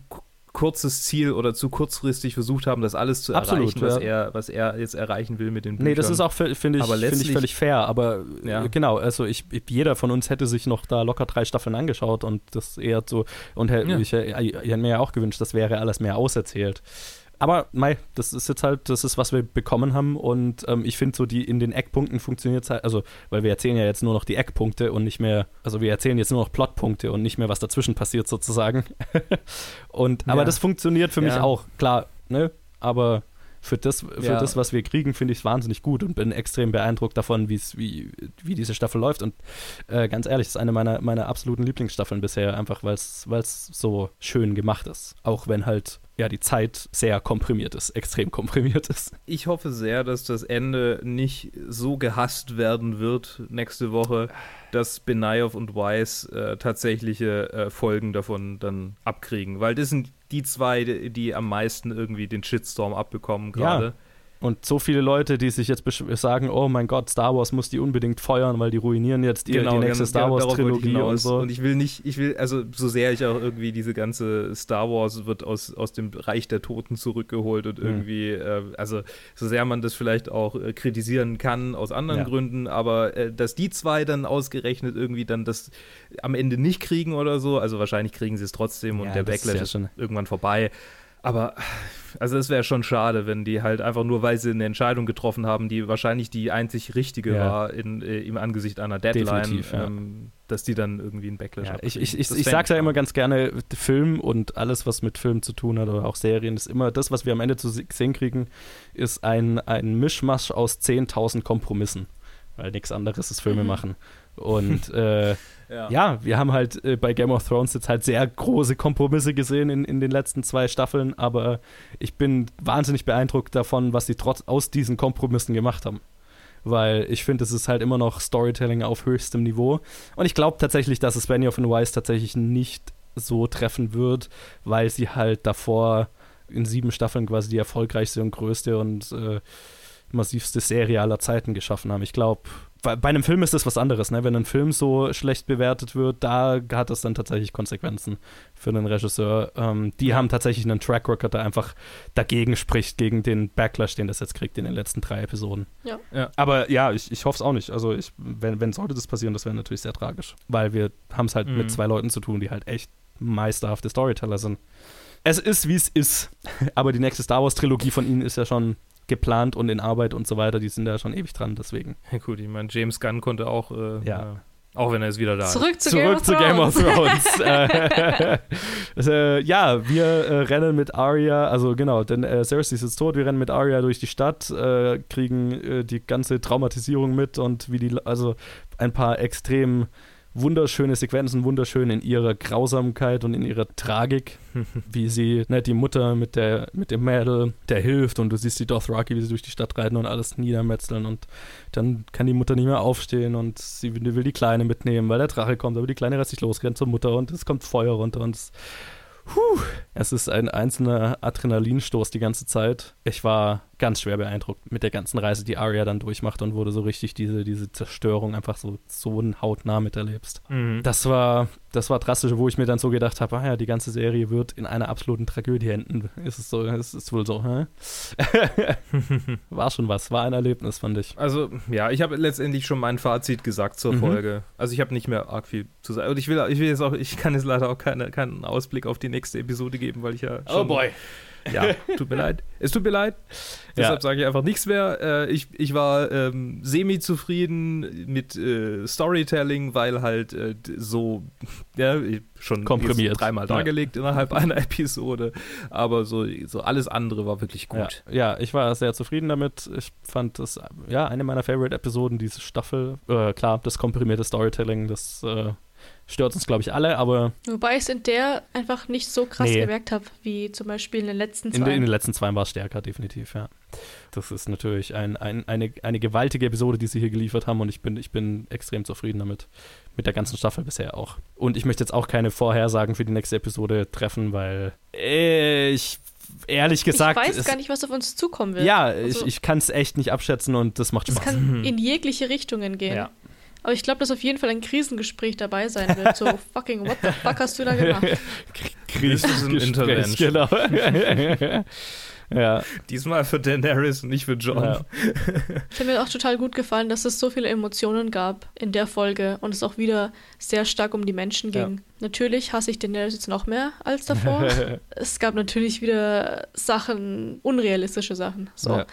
kurzes Ziel oder zu kurzfristig versucht haben, das alles zu Absolut, erreichen, was, ja. er, was er jetzt erreichen will mit den Büchern. Nee, das ist auch, finde ich, find ich völlig fair, aber ja. genau, also ich, jeder von uns hätte sich noch da locker drei Staffeln angeschaut und das eher so, und ja. ich, ich, ich hätte mir ja auch gewünscht, das wäre alles mehr auserzählt aber mei, das ist jetzt halt, das ist, was wir bekommen haben und ähm, ich finde so, die in den Eckpunkten funktioniert es halt, also, weil wir erzählen ja jetzt nur noch die Eckpunkte und nicht mehr, also wir erzählen jetzt nur noch Plotpunkte und nicht mehr, was dazwischen passiert sozusagen. [LAUGHS] und, aber ja. das funktioniert für mich auch, klar, ne, aber für das, für ja. das, was wir kriegen, finde ich es wahnsinnig gut und bin extrem beeindruckt davon, wie, wie diese Staffel läuft. Und äh, ganz ehrlich, es ist eine meiner, meiner absoluten Lieblingsstaffeln bisher, einfach weil es so schön gemacht ist. Auch wenn halt ja die Zeit sehr komprimiert ist, extrem komprimiert ist. Ich hoffe sehr, dass das Ende nicht so gehasst werden wird nächste Woche, dass Benayev und Weiss äh, tatsächliche äh, Folgen davon dann abkriegen, weil das sind die zwei, die am meisten irgendwie den Shitstorm abbekommen gerade. Ja. Und so viele Leute, die sich jetzt sagen, oh mein Gott, Star Wars muss die unbedingt feuern, weil die ruinieren jetzt die, genau, die nächste Star Wars Trilogie und so. Und ich will nicht, ich will, also so sehr ich auch irgendwie diese ganze Star Wars wird aus, aus dem Reich der Toten zurückgeholt und mhm. irgendwie, äh, also so sehr man das vielleicht auch äh, kritisieren kann aus anderen ja. Gründen, aber äh, dass die zwei dann ausgerechnet irgendwie dann das am Ende nicht kriegen oder so, also wahrscheinlich kriegen sie es trotzdem und ja, der Backlash ist, ja ist irgendwann vorbei. Aber also es wäre schon schade, wenn die halt einfach nur, weil sie eine Entscheidung getroffen haben, die wahrscheinlich die einzig richtige ja. war in, äh, im Angesicht einer Deadline, ja. ähm, dass die dann irgendwie einen Backlash ja, Ich, ich, ich, ich sag's ja immer ganz gerne, Film und alles, was mit Film zu tun hat oder auch Serien, ist immer das, was wir am Ende zu sehen kriegen, ist ein, ein Mischmasch aus 10.000 Kompromissen. Weil nichts anderes ist Filme mhm. machen. Und äh, [LAUGHS] ja. ja. wir haben halt äh, bei Game of Thrones jetzt halt sehr große Kompromisse gesehen in, in den letzten zwei Staffeln, aber ich bin wahnsinnig beeindruckt davon, was sie trotz aus diesen Kompromissen gemacht haben. Weil ich finde, es ist halt immer noch Storytelling auf höchstem Niveau. Und ich glaube tatsächlich, dass es Benioff und Weiss tatsächlich nicht so treffen wird, weil sie halt davor in sieben Staffeln quasi die erfolgreichste und größte und äh, massivste Serie aller Zeiten geschaffen haben. Ich glaube, bei, bei einem Film ist das was anderes, ne? Wenn ein Film so schlecht bewertet wird, da hat das dann tatsächlich Konsequenzen für einen Regisseur. Ähm, die haben tatsächlich einen Track Record, der einfach dagegen spricht, gegen den Backlash, den das jetzt kriegt in den letzten drei Episoden. Ja. Ja. Aber ja, ich, ich hoffe es auch nicht. Also, ich, wenn, wenn sollte das passieren, das wäre natürlich sehr tragisch. Weil wir haben es halt Mhm. mit zwei Leuten zu tun, die halt echt meisterhafte Storyteller sind. Es ist, wie es ist. [LAUGHS] Aber die nächste Star Wars-Trilogie von ihnen ist ja schon geplant und in Arbeit und so weiter. Die sind da schon ewig dran, deswegen. Ja, gut, ich meine, James Gunn konnte auch, äh, Ja. äh, auch wenn er jetzt wieder da ist. Zurück zu Zurück zu Game of Thrones. [LAUGHS] Äh, [LAUGHS] äh, ja, wir äh, rennen mit Arya, also genau, denn äh, Cersei ist jetzt tot, wir rennen mit Arya durch die Stadt, äh, kriegen äh, die ganze Traumatisierung mit und wie die, also ein paar extrem wunderschöne Sequenzen, wunderschön in ihrer Grausamkeit und in ihrer Tragik, [LAUGHS] wie sie, ne, die Mutter mit der, mit dem Mädel, der hilft und du siehst die Dothraki, wie sie durch die Stadt reiten und alles niedermetzeln und dann kann die Mutter nicht mehr aufstehen und sie will die Kleine mitnehmen, weil der Drache kommt, aber die Kleine reißt sich los, rennt zur Mutter und es kommt Feuer runter und es, puh, es ist ein einzelner Adrenalinstoß die ganze Zeit. Ich war ganz schwer beeindruckt mit der ganzen Reise, die Arya dann durchmacht und wurde so richtig diese, diese Zerstörung einfach so, so hautnah miterlebst. Mhm. Das war, das war drastisch, wo ich mir dann so gedacht habe, ah ja, die ganze Serie wird in einer absoluten Tragödie enden. Ist es so, ist es wohl so, hä? [LAUGHS] war schon was, war ein Erlebnis, fand ich. Also, ja, ich habe letztendlich schon mein Fazit gesagt zur Mhm. Folge. Also, ich habe nicht mehr arg viel zu sagen. Und ich will, ich will jetzt auch, ich kann jetzt leider auch keine, keinen Ausblick auf die nächste Episode geben, weil ich ja schon, Ja, tut mir leid. Es tut mir leid. Deshalb sage ich einfach nichts mehr. Äh, ich, ich war ähm, semi-zufrieden mit äh, Storytelling, weil halt äh, so, ja, schon Komprimiert. dreimal Ja. dargelegt innerhalb [LAUGHS] einer Episode. Aber so, so alles andere war wirklich gut. Ja, ja, ich war sehr zufrieden damit. Ich fand das, ja, eine meiner Favorite-Episoden, diese Staffel. Äh, klar, das komprimierte Storytelling, das äh, stört uns, glaube ich, alle, aber Wobei ich es in der einfach nicht so krass Nee. gemerkt habe, wie zum Beispiel in den letzten in, zwei. den- in den letzten zwei war es stärker, definitiv, ja. Das ist natürlich ein, ein, eine, eine gewaltige Episode, die sie hier geliefert haben und ich bin, ich bin extrem zufrieden damit. Mit der ganzen Staffel bisher auch. Und ich möchte jetzt auch keine Vorhersagen für die nächste Episode treffen, weil ich ehrlich gesagt. ich weiß es- gar nicht, was auf uns zukommen wird. Ja, Also, ich, ich kann es echt nicht abschätzen und das macht Es Spaß. kann in jegliche Richtungen gehen. Ja. Aber ich glaube, dass auf jeden Fall ein Krisengespräch dabei sein wird. So, [LAUGHS] fucking, what the fuck hast du da gemacht? [LAUGHS] Das ist ein Gespräch, Intervention. Genau. [LAUGHS] ja, Diesmal für Daenerys und nicht für John. Ja. Ich habe mir auch total gut gefallen, dass es so viele Emotionen gab in der Folge und es auch wieder sehr stark um die Menschen Ja. ging. Natürlich hasse ich Daenerys jetzt noch mehr als davor. es gab natürlich wieder Sachen, unrealistische Sachen, so, Ja.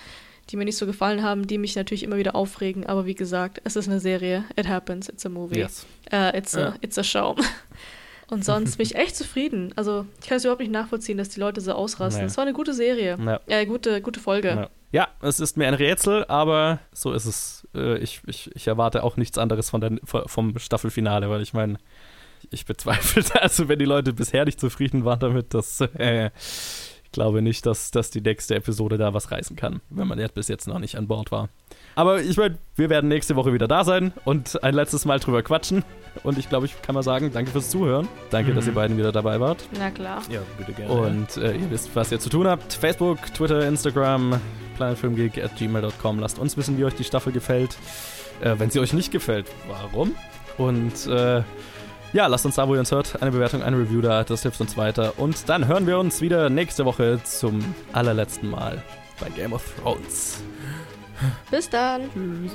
Die mir nicht so gefallen haben, die mich natürlich immer wieder aufregen. Aber wie gesagt, es ist eine Serie. It happens. It's a movie. yes. Äh, it's, a, Ja. it's a show. [LAUGHS] Und sonst bin ich echt zufrieden. Also, ich kann es überhaupt nicht nachvollziehen, dass die Leute so ausrasten. Es war eine gute Serie. Ja. Äh, gute, gute Folge. Ja. ja, es ist mir ein Rätsel, aber so ist es. Äh, Ich, ich, ich erwarte auch nichts anderes von der, vom Staffelfinale, weil ich meine, ich bezweifle, [LAUGHS] also wenn die Leute bisher nicht zufrieden waren damit, dass äh, ich glaube nicht, dass, dass die nächste Episode da was reißen kann, wenn man jetzt bis jetzt noch nicht an Bord war. Aber ich meine, wir werden nächste Woche wieder da sein und ein letztes Mal drüber quatschen. Und ich glaube, ich kann mal sagen, danke fürs Zuhören. Danke, Mhm. dass ihr beiden wieder dabei wart. Na klar. Ja, bitte gerne. Und äh, ihr wisst, was ihr zu tun habt. Facebook, Twitter, Instagram, planetfilmgeek at gmail.com. Lasst uns wissen, wie euch die Staffel gefällt. Äh, wenn sie euch nicht gefällt, warum? Und äh, ja, lasst uns da, wo ihr uns hört, eine Bewertung, eine Review da. Das hilft uns weiter. Und dann hören wir uns wieder nächste Woche zum allerletzten Mal bei Game of Thrones. Bis dann. Tschüss.